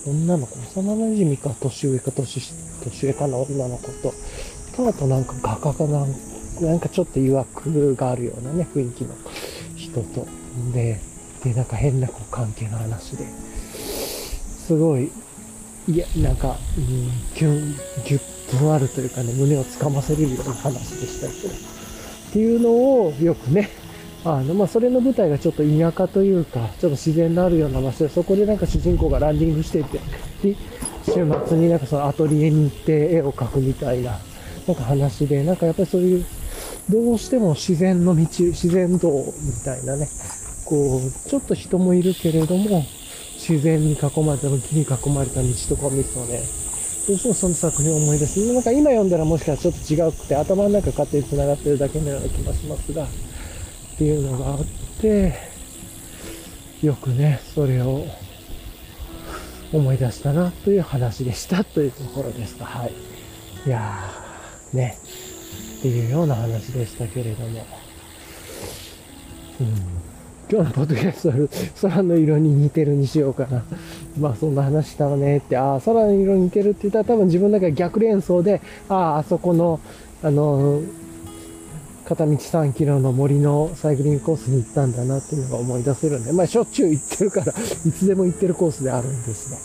女の子、幼馴染か年上か年、年上かな女の子と、とあとなんか画家かなんなんかちょっと曰くがあるようなね、雰囲気の人と、で、で、なんか変なこう関係の話で、すごい、いや、なんか、うん、ギュン、ギュッとあるというかね、胸をつかませるような話でしたけど、ていうのをよくね、あの、まあ、それの舞台がちょっと田舎というか、ちょっと自然のあるような場所で、そこでなんか主人公がランディングしてて、で、週末になんかそのアトリエに行って絵を描くみたいな、なんか話で、なんかやっぱりそういう、どうしても自然の道、自然道みたいなね、こう、ちょっと人もいるけれども、自然に囲まれた、木に囲まれた道とかを見るとね、どうしてもその作品を思い出す。なんか今読んだらもしかしたらちょっと違くて、頭の中勝手に繋がってるだけのような気がしますが、っていうのがあって、よくね、それを思い出したなという話でしたというところですが、はい。いやー、ね、っていうような話でしたけれども、うん。今日のポッドキャスト空の色に似てるにしようかな。まあそんな話したのねって、ああ、空の色に似てるって言ったら多分自分の中で逆連想で、ああ、あそこの、あの、片道3キロの森のサイクリングコースに行ったんだなっていうのが思い出せるんで、まあしょっちゅう行ってるから、いつでも行ってるコースであるんですが。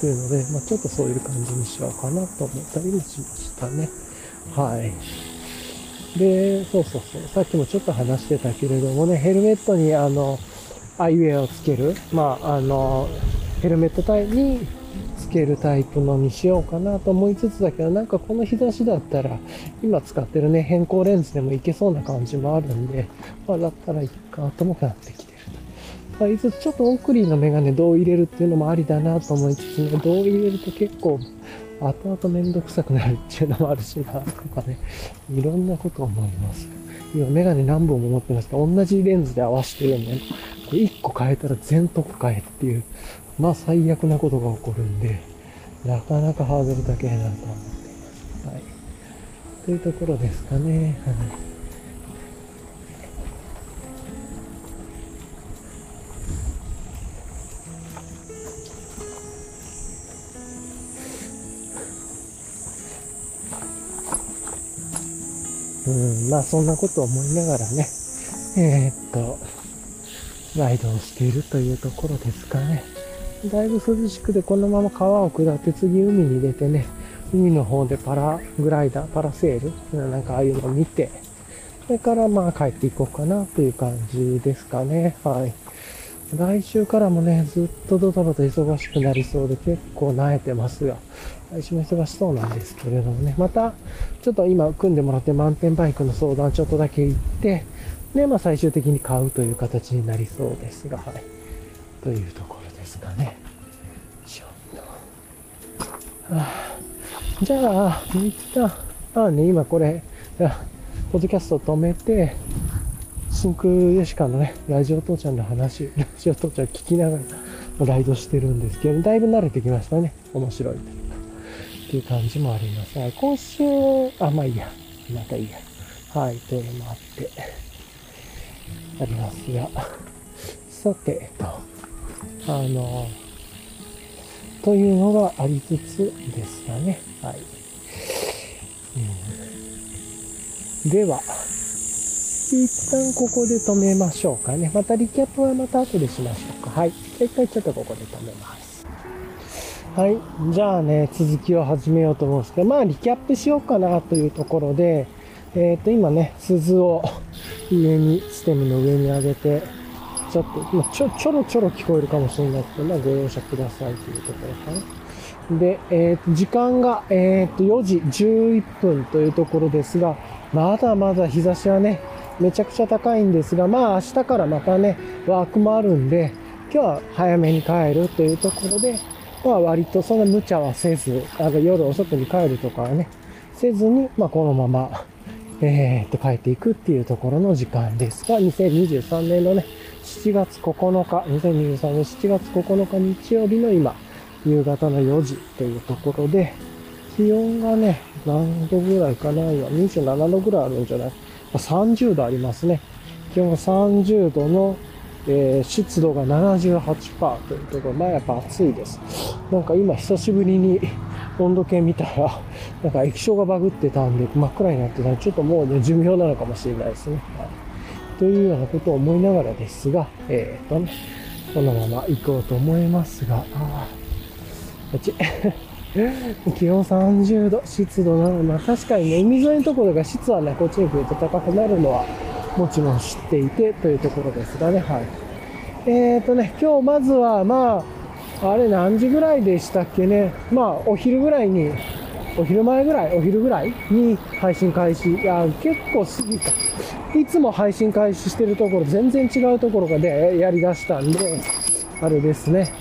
というので、まあちょっとそういう感じにしようかなと思ったりもしましたね。はい。で、そうそうそう。さっきもちょっと話してたけれどもね、ヘルメットにあの、アイウェアをつける。まあ、あの、ヘルメットタイにつけるタイプのにしようかなと思いつつだけど、なんかこの日差しだったら、今使ってるね、変更レンズでもいけそうな感じもあるんで、まあだったらいいかともなってきてると。まあ、いつちょっとオークリーのメガネ銅入れるっていうのもありだなと思いつつ、ね、銅入れると結構後々めんどくさくなるっていうのもあるしな、とかね、いろんなこと思います。今メガネ何本も持ってますけど、同じレンズで合わせてるんで、これ1個変えたら全特変えっていう、まあ最悪なことが起こるんで、なかなかハードル高いなと思っています。はい。というところですかね。はい。うん、まあそんなことを思いながらね、えー、っと、ライドをしているというところですかね。だいぶ涼しくてこのまま川を下って次海に出てね、海の方でパラグライダー、パラセール、なんかああいうのを見て、それからまあ帰っていこうかなという感じですかね。はい。来週からもね、ずっとドタバタ忙しくなりそうで結構慣れてますが、来週も忙しそうなんですけれどもね、また、ちょっと今組んでもらってマウンテンバイクの相談ちょっとだけ行って、で、まあ最終的に買うという形になりそうですが、はい。というところですかね。ちょっと。はあ、じゃあ、一旦、まあね、今これ、ポッドキャスト止めて、真空ヨシカのね、ラジオ父ちゃんの話、ラジオ父ちゃん聞きながらライドしてるんですけど、だいぶ慣れてきましたね。面白いっていう感じもあります。はい、今週、あ、まあいいや。またいいや。はい、というのもあって、ありますが、さて、と、あの、というのがありつつですがね。はい。うん、では、一旦ここで止めましょうかね。またリキャップはまた後でしましょうか。はい。一回ちょっとここで止めます。はい。じゃあね、続きを始めようと思うんですけど、まあリキャップしようかなというところで、えっ、ー、と、今ね、鈴を上に、ステムの上に上げて、ちょっと、まあ、ちょ、ちょろちょろ聞こえるかもしれないけど、まあ、ご容赦くださいというところかな。で、えっ、ー、と、時間が、えっ、ー、と、4時11分というところですが、まだまだ日差しはね、めちゃくちゃ高いんですが、まあ、明日からまたね、ワークもあるんで、今日は早めに帰るというところで、まあ、割とそんな無茶はせず、あの夜遅くに帰るとかはね、せずに、まあ、このまま、えー、っと、帰っていくっていうところの時間ですが、2023年のね、7月9日、2023年7月9日日曜日の今、夕方の4時というところで、気温がね、何度ぐらいかな今、27度ぐらいあるんじゃない？?30 度ありますね。気温が30度の、えー、湿度が78%というところ、まあやっぱ暑いです。なんか今久しぶりに温度計見たら、なんか液晶がバグってたんで、真っ暗になってたんで、ちょっともうね、寿命なのかもしれないですね。はい、というようなことを思いながらですが、えー、っとね、このまま行こうと思いますが、ああ、こっち。気温30度、湿度なのまあ確かにね、海沿いのところが湿はね、こっちに来ると高くなるのはもちろん知っていてというところですがね、はい。えー、とね、今日まずはまあ、あれ何時ぐらいでしたっけね。まあ、お昼ぐらいに、お昼前ぐらい、お昼ぐらいに配信開始。いや、結構過ぎた。いつも配信開始してるところ、全然違うところがでやりだしたんで、あれですね。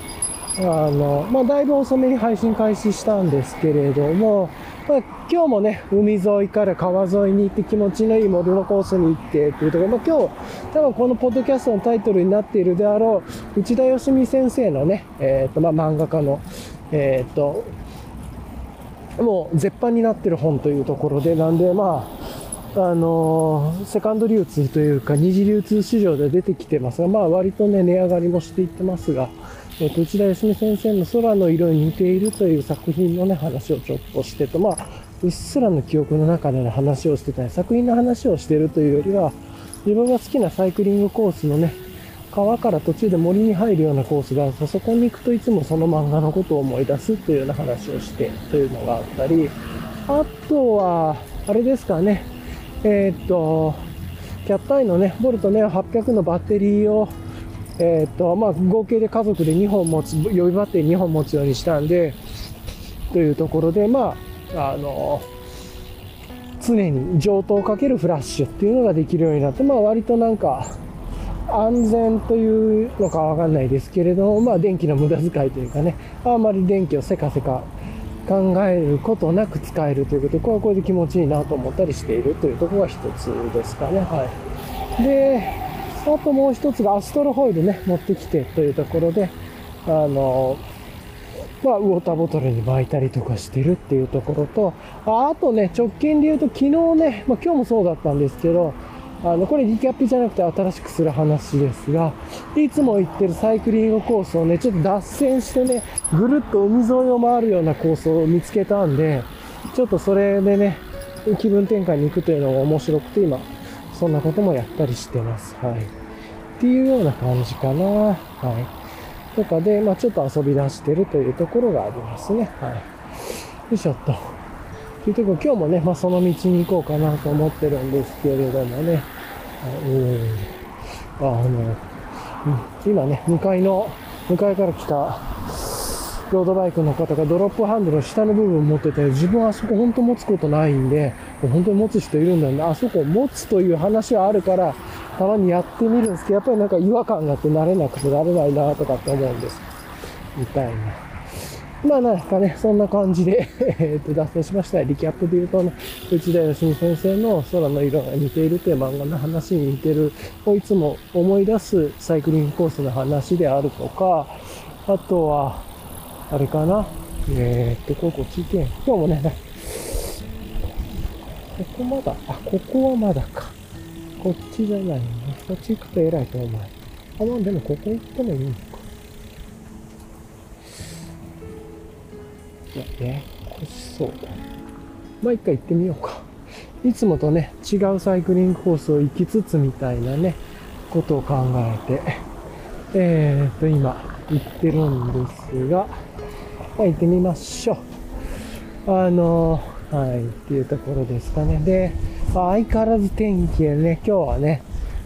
あの、まあ、だいぶ遅めに配信開始したんですけれども、まあ、今日もね、海沿いから川沿いに行って気持ちのいいモルのコースに行ってっていうところ、まあ、今日、多分このポッドキャストのタイトルになっているであろう、内田義美先生のね、えっ、ー、と、まあ、漫画家の、えっ、ー、と、もう絶版になってる本というところで、なんで、まあ、あのー、セカンド流通というか、二次流通市場で出てきてますが、まあ、割とね、値上がりもしていってますが、えー、内田義美先生の空の色に似ているという作品のね、話をちょっとしてと、まあ、うっすらの記憶の中での話をしてたり、作品の話をしてるというよりは、自分が好きなサイクリングコースのね、川から途中で森に入るようなコースがあると、そこに行くといつもその漫画のことを思い出すというような話をしてというのがあったり、あとは、あれですかね、えー、っと、キャットアイのね、ボルトね、800のバッテリーをえっ、と、まあ、合計で家族で2本持つ、予備バッテリー2本持つようにしたんで、というところで、まあ、あの、常に上等かけるフラッシュっていうのができるようになって、まあ、割となんか、安全というのかわかんないですけれども、まあ、電気の無駄遣いというかね、あんまり電気をせかせか考えることなく使えるということで、これはこれで気持ちいいなと思ったりしているというところが一つですかね。はい。で、あともう一つがアストロホイルね、持ってきてというところで、あの、まあ、ウォーターボトルに巻いたりとかしてるっていうところと、ああとね、直近で言うと昨日ね、まあ、今日もそうだったんですけど、あの、これリキャップじゃなくて新しくする話ですが、いつも行ってるサイクリングコースをね、ちょっと脱線してね、ぐるっと海沿いを回るようなコースを見つけたんで、ちょっとそれでね、気分転換に行くというのが面白くて今、そんなこともやったりしてます。はい。っていうような感じかな。はい。とかで、まあちょっと遊び出してるというところがありますね。はい。よいしょっと。というところ、今日もね、まあその道に行こうかなと思ってるんですけれどもね。うん。あの、今ね、向かいの、向かいから来たロードバイクの方がドロップハンドルの下の部分持ってて、自分はあそこ本当持つことないんで、本当に持つ人いるんだよね。あそこ持つという話はあるから、たまにやってみるんですけど、やっぱりなんか違和感があって慣れなくて慣れないなとかって思うんです。みたいな。まあなんかね、そんな感じで えっと、脱線しました。リキャップで言うとね、内田義美先生の空の色が似ているという漫画の話に似てるをいつも思い出すサイクリングコースの話であるとか、あとは、あれかな？えー、っと、ここっち行けん。今日もね、ここまだ、あ、ここはまだか。こっちじゃないね。こっち行くと偉いと思う。あ、まあでもここ行ってもいいのか。や、ややこしそうだ。まあ一回行ってみようか。いつもとね、違うサイクリングコースを行きつつみたいなね、ことを考えて、えー、っと、今、行ってるんですが、まあ、行ってみましょう。あの、はい、っていうところですかね。でま、相変わらず天気でね、今日はね、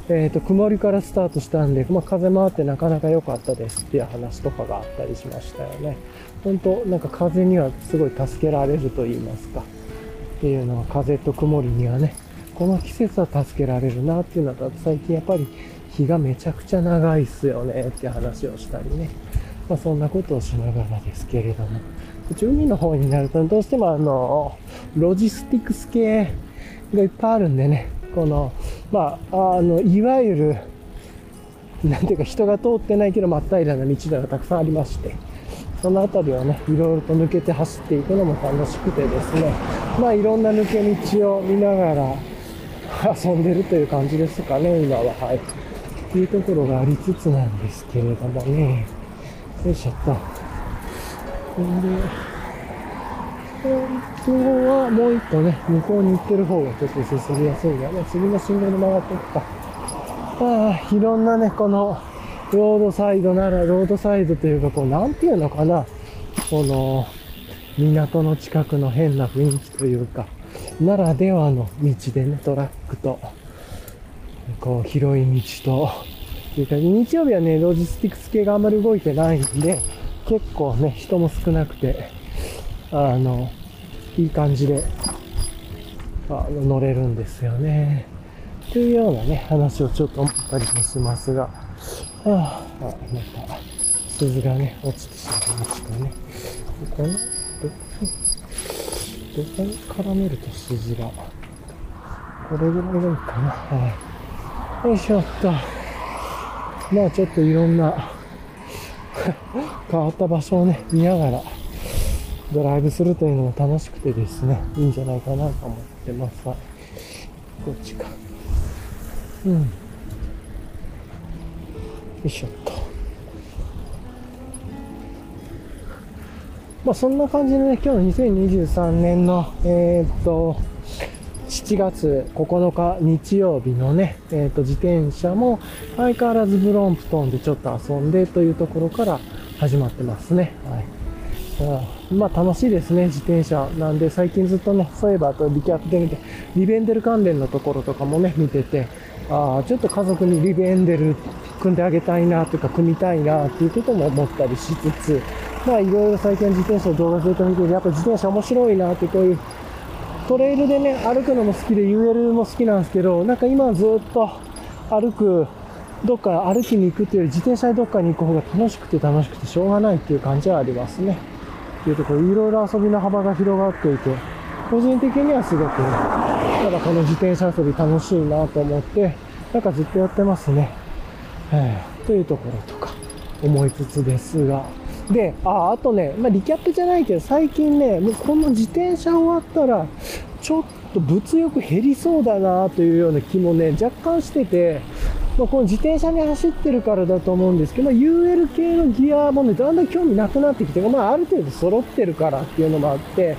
えっ、ー、と、曇りからスタートしたんで、まあ、風もあってなかなか良かったですっていう話とかがあったりしましたよね。本当なんか風にはすごい助けられると言いますか。っていうのは風と曇りにはね、この季節は助けられるなっていうのと、最近やっぱり日がめちゃくちゃ長いっすよねって話をしたりね。まあ、そんなことをしながらですけれども。海の方になると、どうしてもあの、ロジスティクス系がいっぱいあるんでね、この、まあ、あの、いわゆる、なんていうか人が通ってないけど真っ平らな道がたくさんありまして、その辺りをね、いろいろと抜けて走っていくのも楽しくてですね、まあいろんな抜け道を見ながら遊んでるという感じですかね、今は。はい。っていうところがありつつなんですけれどもね。よいしょっとほ。んで、本当はもう一個ね、向こうに行ってる方がちょっと進みやすいんだね。次の信号で曲がっていくか。ああ、いろんなね、この、ロードサイドなら、ロードサイドというか、こう、なんていうのかな。この、港の近くの変な雰囲気というか、ならではの道でね、トラックと、こう、広い道と、いうか、日曜日はね、ロジスティクス系があんまり動いてないんで、結構ね、人も少なくて、あの、いい感じで、あの、乗れるんですよね。というようなね、話をちょっと思ったりもしますが、ああ、なんか、鈴がね、落ちてしまいましたね。この、どこどこに絡めると鈴が、これぐらいがいいかな。はい。よいしょっと。まあちょっといろんな 変わった場所をね、見ながら、ドライブするというのも楽しくてですね、いいんじゃないかなと思ってます。はい。こっちか。うん。よいしょっと。まあそんな感じでね、今日の2023年の、えー、っと、7月9日日曜日のね、えっ、と、自転車も相変わらずブロンプトンでちょっと遊んでというところから始まってますね。はい。まあ楽しいですね、自転車。なんで最近ずっとね、そういえばとリキャップで見て、リベンデル関連のところとかもね、見てて、ああ、ちょっと家族にリベンデル組んであげたいなというか、組みたいなっていうことも思ったりしつつ、まあいろいろ最近自転車の動画ずっと見てて、やっぱ自転車面白いなってこういうトレイルでね、歩くのも好きで UL も好きなんですけど、なんか今ずっと歩くどっか歩きに行くっていうより自転車でどっかに行く方が楽しくて楽しくてしょうがないっていう感じはありますね。っていうところ、いろいろ遊びの幅が広がっていて、個人的にはすごく、ただこの自転車遊び楽しいなと思って、なんかずっとやってますね。えー、というところとか思いつつですが。で、あ、あとね、まあ、リキャップじゃないけど、最近ね、もうこの自転車終わったら、ちょっと物欲減りそうだなというような気もね、若干してて、まあ、この自転車に走ってるからだと思うんですけど、まあ、UL 系のギアもね、だんだん興味なくなってきて、まあ、ある程度揃ってるからっていうのもあって、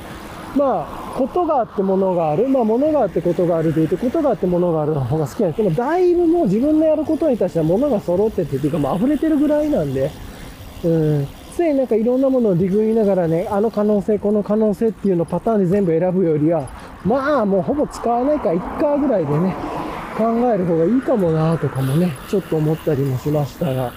まあ、ことがあってものがある。まあ、ものがあってことがあるというと、ことがあってものがあるの方が好きなんですけど、だいぶもう自分のやることに対してはものが揃ってて、っていうか、まあ、溢れてるぐらいなんで、うん。常になんかいろんなものをディグりながらね、あの可能性、この可能性っていうのをパターンで全部選ぶよりは、まあ、もうほぼ使わないか、1回ぐらいでね、考える方がいいかもなとかもね、ちょっと思ったりもしましたが、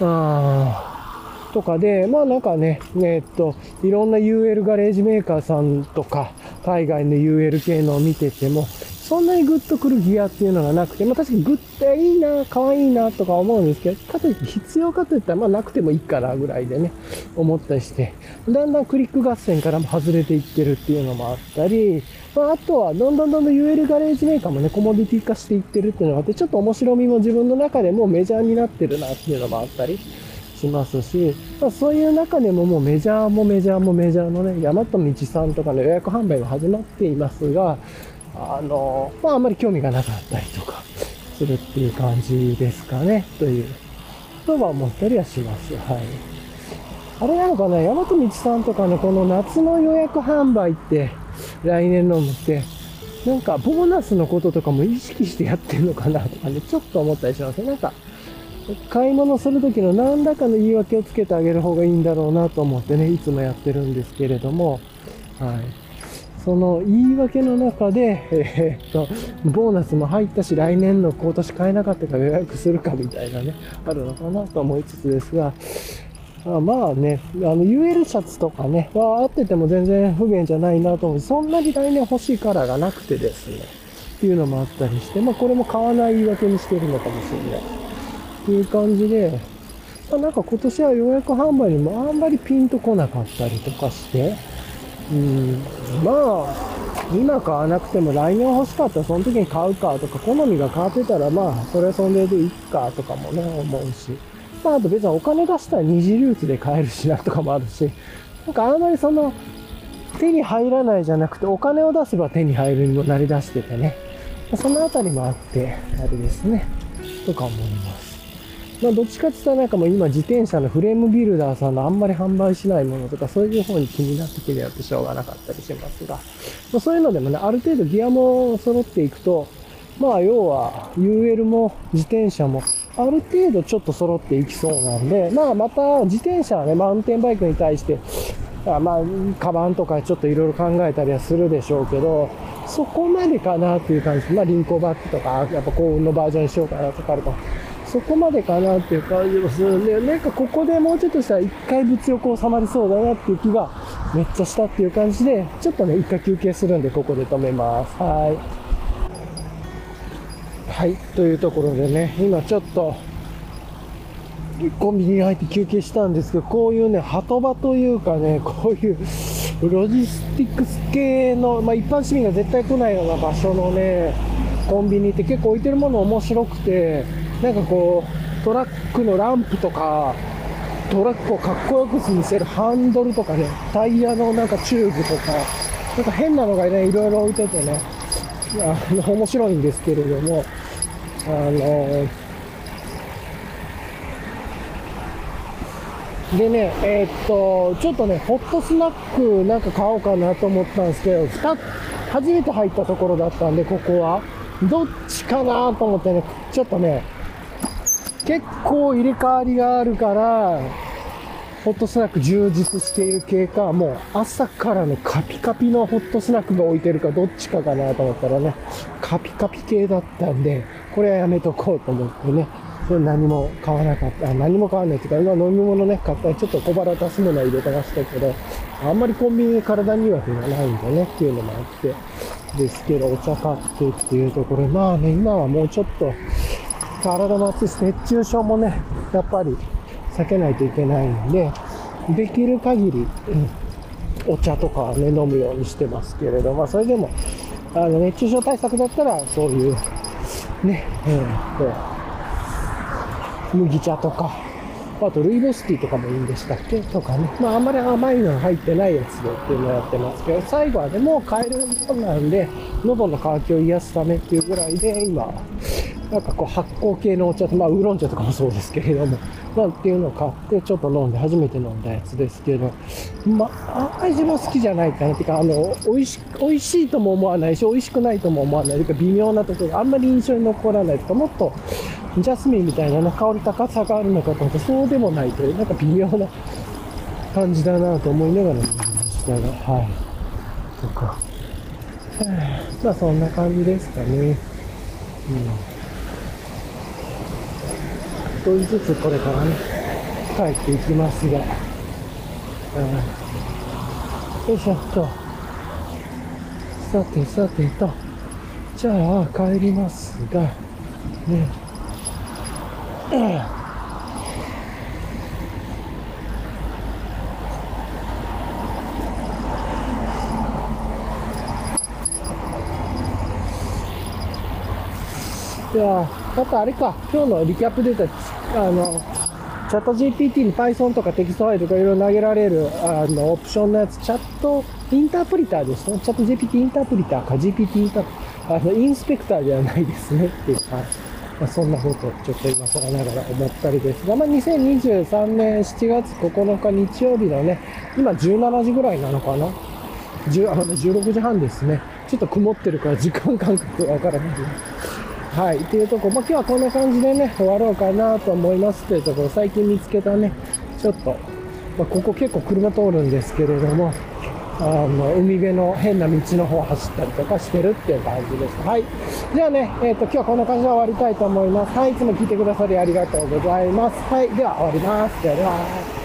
あとかで、まあなんかね、えっと、いろんな UL ガレージメーカーさんとか、海外の UL 系のを見てても、そんなにグッとくるギアっていうのがなくて、まあ確かにグッていいな、可愛いなとか思うんですけど、かといって必要かといったらまあなくてもいいかなぐらいでね、思ったりして、だんだんクリック合戦からも外れていってるっていうのもあったり、まああとはどんどんどんどん UL ガレージメーカーもね、コモディティ化していってるっていうのがあって、ちょっと面白みも自分の中でもメジャーになってるなっていうのもあったり、しますし、まあ、そういう中でももうメジャーもメジャーもメジャーのね、山と道さんとかの予約販売が始まっていますが、あの、まあ、あんまり興味がなかったりとかするっていう感じですかね、という、とは思ったりはします。はい。あれなのかな、大和道さんとかのこの夏の予約販売って、来年のもって、なんかボーナスのこととかも意識してやってんのかなとかね、ちょっと思ったりしますなんか、買い物するときの何らかの言い訳をつけてあげる方がいいんだろうなと思ってね、いつもやってるんですけれども、はい。その言い訳の中で、えー、っと、ボーナスも入ったし、来年の今年買えなかったから予約するかみたいなね、あるのかなと思いつつですが、あまあね、あの UL シャツとかね、はあってても全然不便じゃないなと思うそんなに来年欲しいカラーがなくてですね、っていうのもあったりして、まあこれも買わない言い訳にしてるのかもしれない。っていう感じで、まあ、なんか今年は予約販売にもあんまりピンとこなかったりとかして、うん、まあ、今買わなくても来年欲しかったらその時に買うかとか、好みが変わってたらまあ、それはそれでいいかとかもね、思うし。まあ、あと別にお金出したら二次流通で買えるしなとかもあるし、なんかあんまりその、手に入らないじゃなくて、お金を出せば手に入るにもなりだしててね。そのあたりもあって、あれですね。とか思います。まあ、どっちかって言ったらなんかもう今自転車のフレームビルダーさんのあんまり販売しないものとかそういう方に気になってきてやってしょうがなかったりしますが、まあ、そういうのでもね、ある程度ギアも揃っていくと、まあ要は UL も自転車もある程度ちょっと揃っていきそうなんで、まあまた自転車はね、マウンテンバイクに対して、あまあ、カバンとかちょっといろいろ考えたりはするでしょうけど、そこまでかなっていう感じ。まあ、リンコバッグとか、やっぱ幸運のバージョンにしようかなとかあるかもそこまでかなっていう感じもするんで、なんかここでもうちょっとしたら一回物欲収まりそうだなっていう気がめっちゃしたっていう感じで、ちょっとね、一回休憩するんで、ここで止めます。はい。はい、というところでね、今ちょっと、コンビニに入って休憩したんですけど、こういうね、波止場というかね、こういうロジスティックス系の、まあ、一般市民が絶対来ないような場所のね、コンビニって結構置いてるもの面白くて、なんかこう、トラックのランプとか、トラックをかっこよく見せるハンドルとかね、タイヤのなんかチューブとか、なんか変なのがね、いろいろ置いててね、あの面白いんですけれども、あのでね、えー、っと、ちょっとね、ホットスナックなんか買おうかなと思ったんですけど、初めて入ったところだったんで、ここは。どっちかなと思ってね、ちょっとね、結構入れ替わりがあるから、ホットスナック充実している系か、もう朝からね、カピカピのホットスナックが置いてるか、どっちかかなと思ったらね、カピカピ系だったんで、これはやめとこうと思ってね、それ何も買わなかった。何も買わないっていうか、今飲み物ね、買ったらちょっと小腹出すものは入れてましたけど、あんまりコンビニで体には手がないんでね、っていうのもあって、ですけど、お茶買ってっていうところ、まあね、今はもうちょっと、体の熱いし、熱中症もね、やっぱり避けないといけないんで、できる限り、うん、お茶とかね、飲むようにしてますけれど、まあそれでも、あの、熱中症対策だったら、そういう、ね、えー、麦茶とか、あとルイボスティーとかもいいんでしたっけ？とかね。まああんまり甘いのが入ってないやつでっていうのをやってますけど、最後はでも買えるものなんで、喉の渇きを癒すためっていうぐらいで、今、なんかこう発酵系のお茶と、まあウーロン茶とかもそうですけれども、まあっていうのを買ってちょっと飲んで初めて飲んだやつですけど、まあ、あんまり自分好きじゃないかなっていうか、あの、美味し、美味しいとも思わないし、美味しくないとも思わないというか、微妙なところがあんまり印象に残らないとか、もっとジャスミンみたいな、香り高さがあるのかと思ってそうでもないという、なんか微妙な感じだなと思いながら飲みましたが、はい。とか。まあそんな感じですかね。うん。少しずつこれからね、帰っていきますが、よいしょっと。さてさてと、じゃあ帰りますが、ね、じゃあ、あとあれか、今日のリキャップデータ、あの、 ChatGPT に Python とかテキストファイルとかいろいろ投げられる、あの、オプションのやつ、 Chat Interpreter ですね。 ChatGPT Interpreter か GPT インタープ、あの、インスペクターではないですねっていう感じ。まあ、そんなことをちょっと今更ながら思ったりですが、まあ、2023年7月9日日曜日のね、今17時ぐらいなのかな。10あの16時半ですね。ちょっと曇ってるから時間感覚わからない。はい。っていうとこ、まあ、今日はこんな感じでね、終わろうかなと思いますというところ、最近見つけたね、ちょっと、まあ、ここ結構車通るんですけれども、あの、海辺の変な道の方走ったりとかしてるっていう感じです。はい。じゃあね、えっ、と、今日はこんな感じで終わりたいと思います。はい。いつも聞いてくださりありがとうございます。はい。では終わります。ではでは。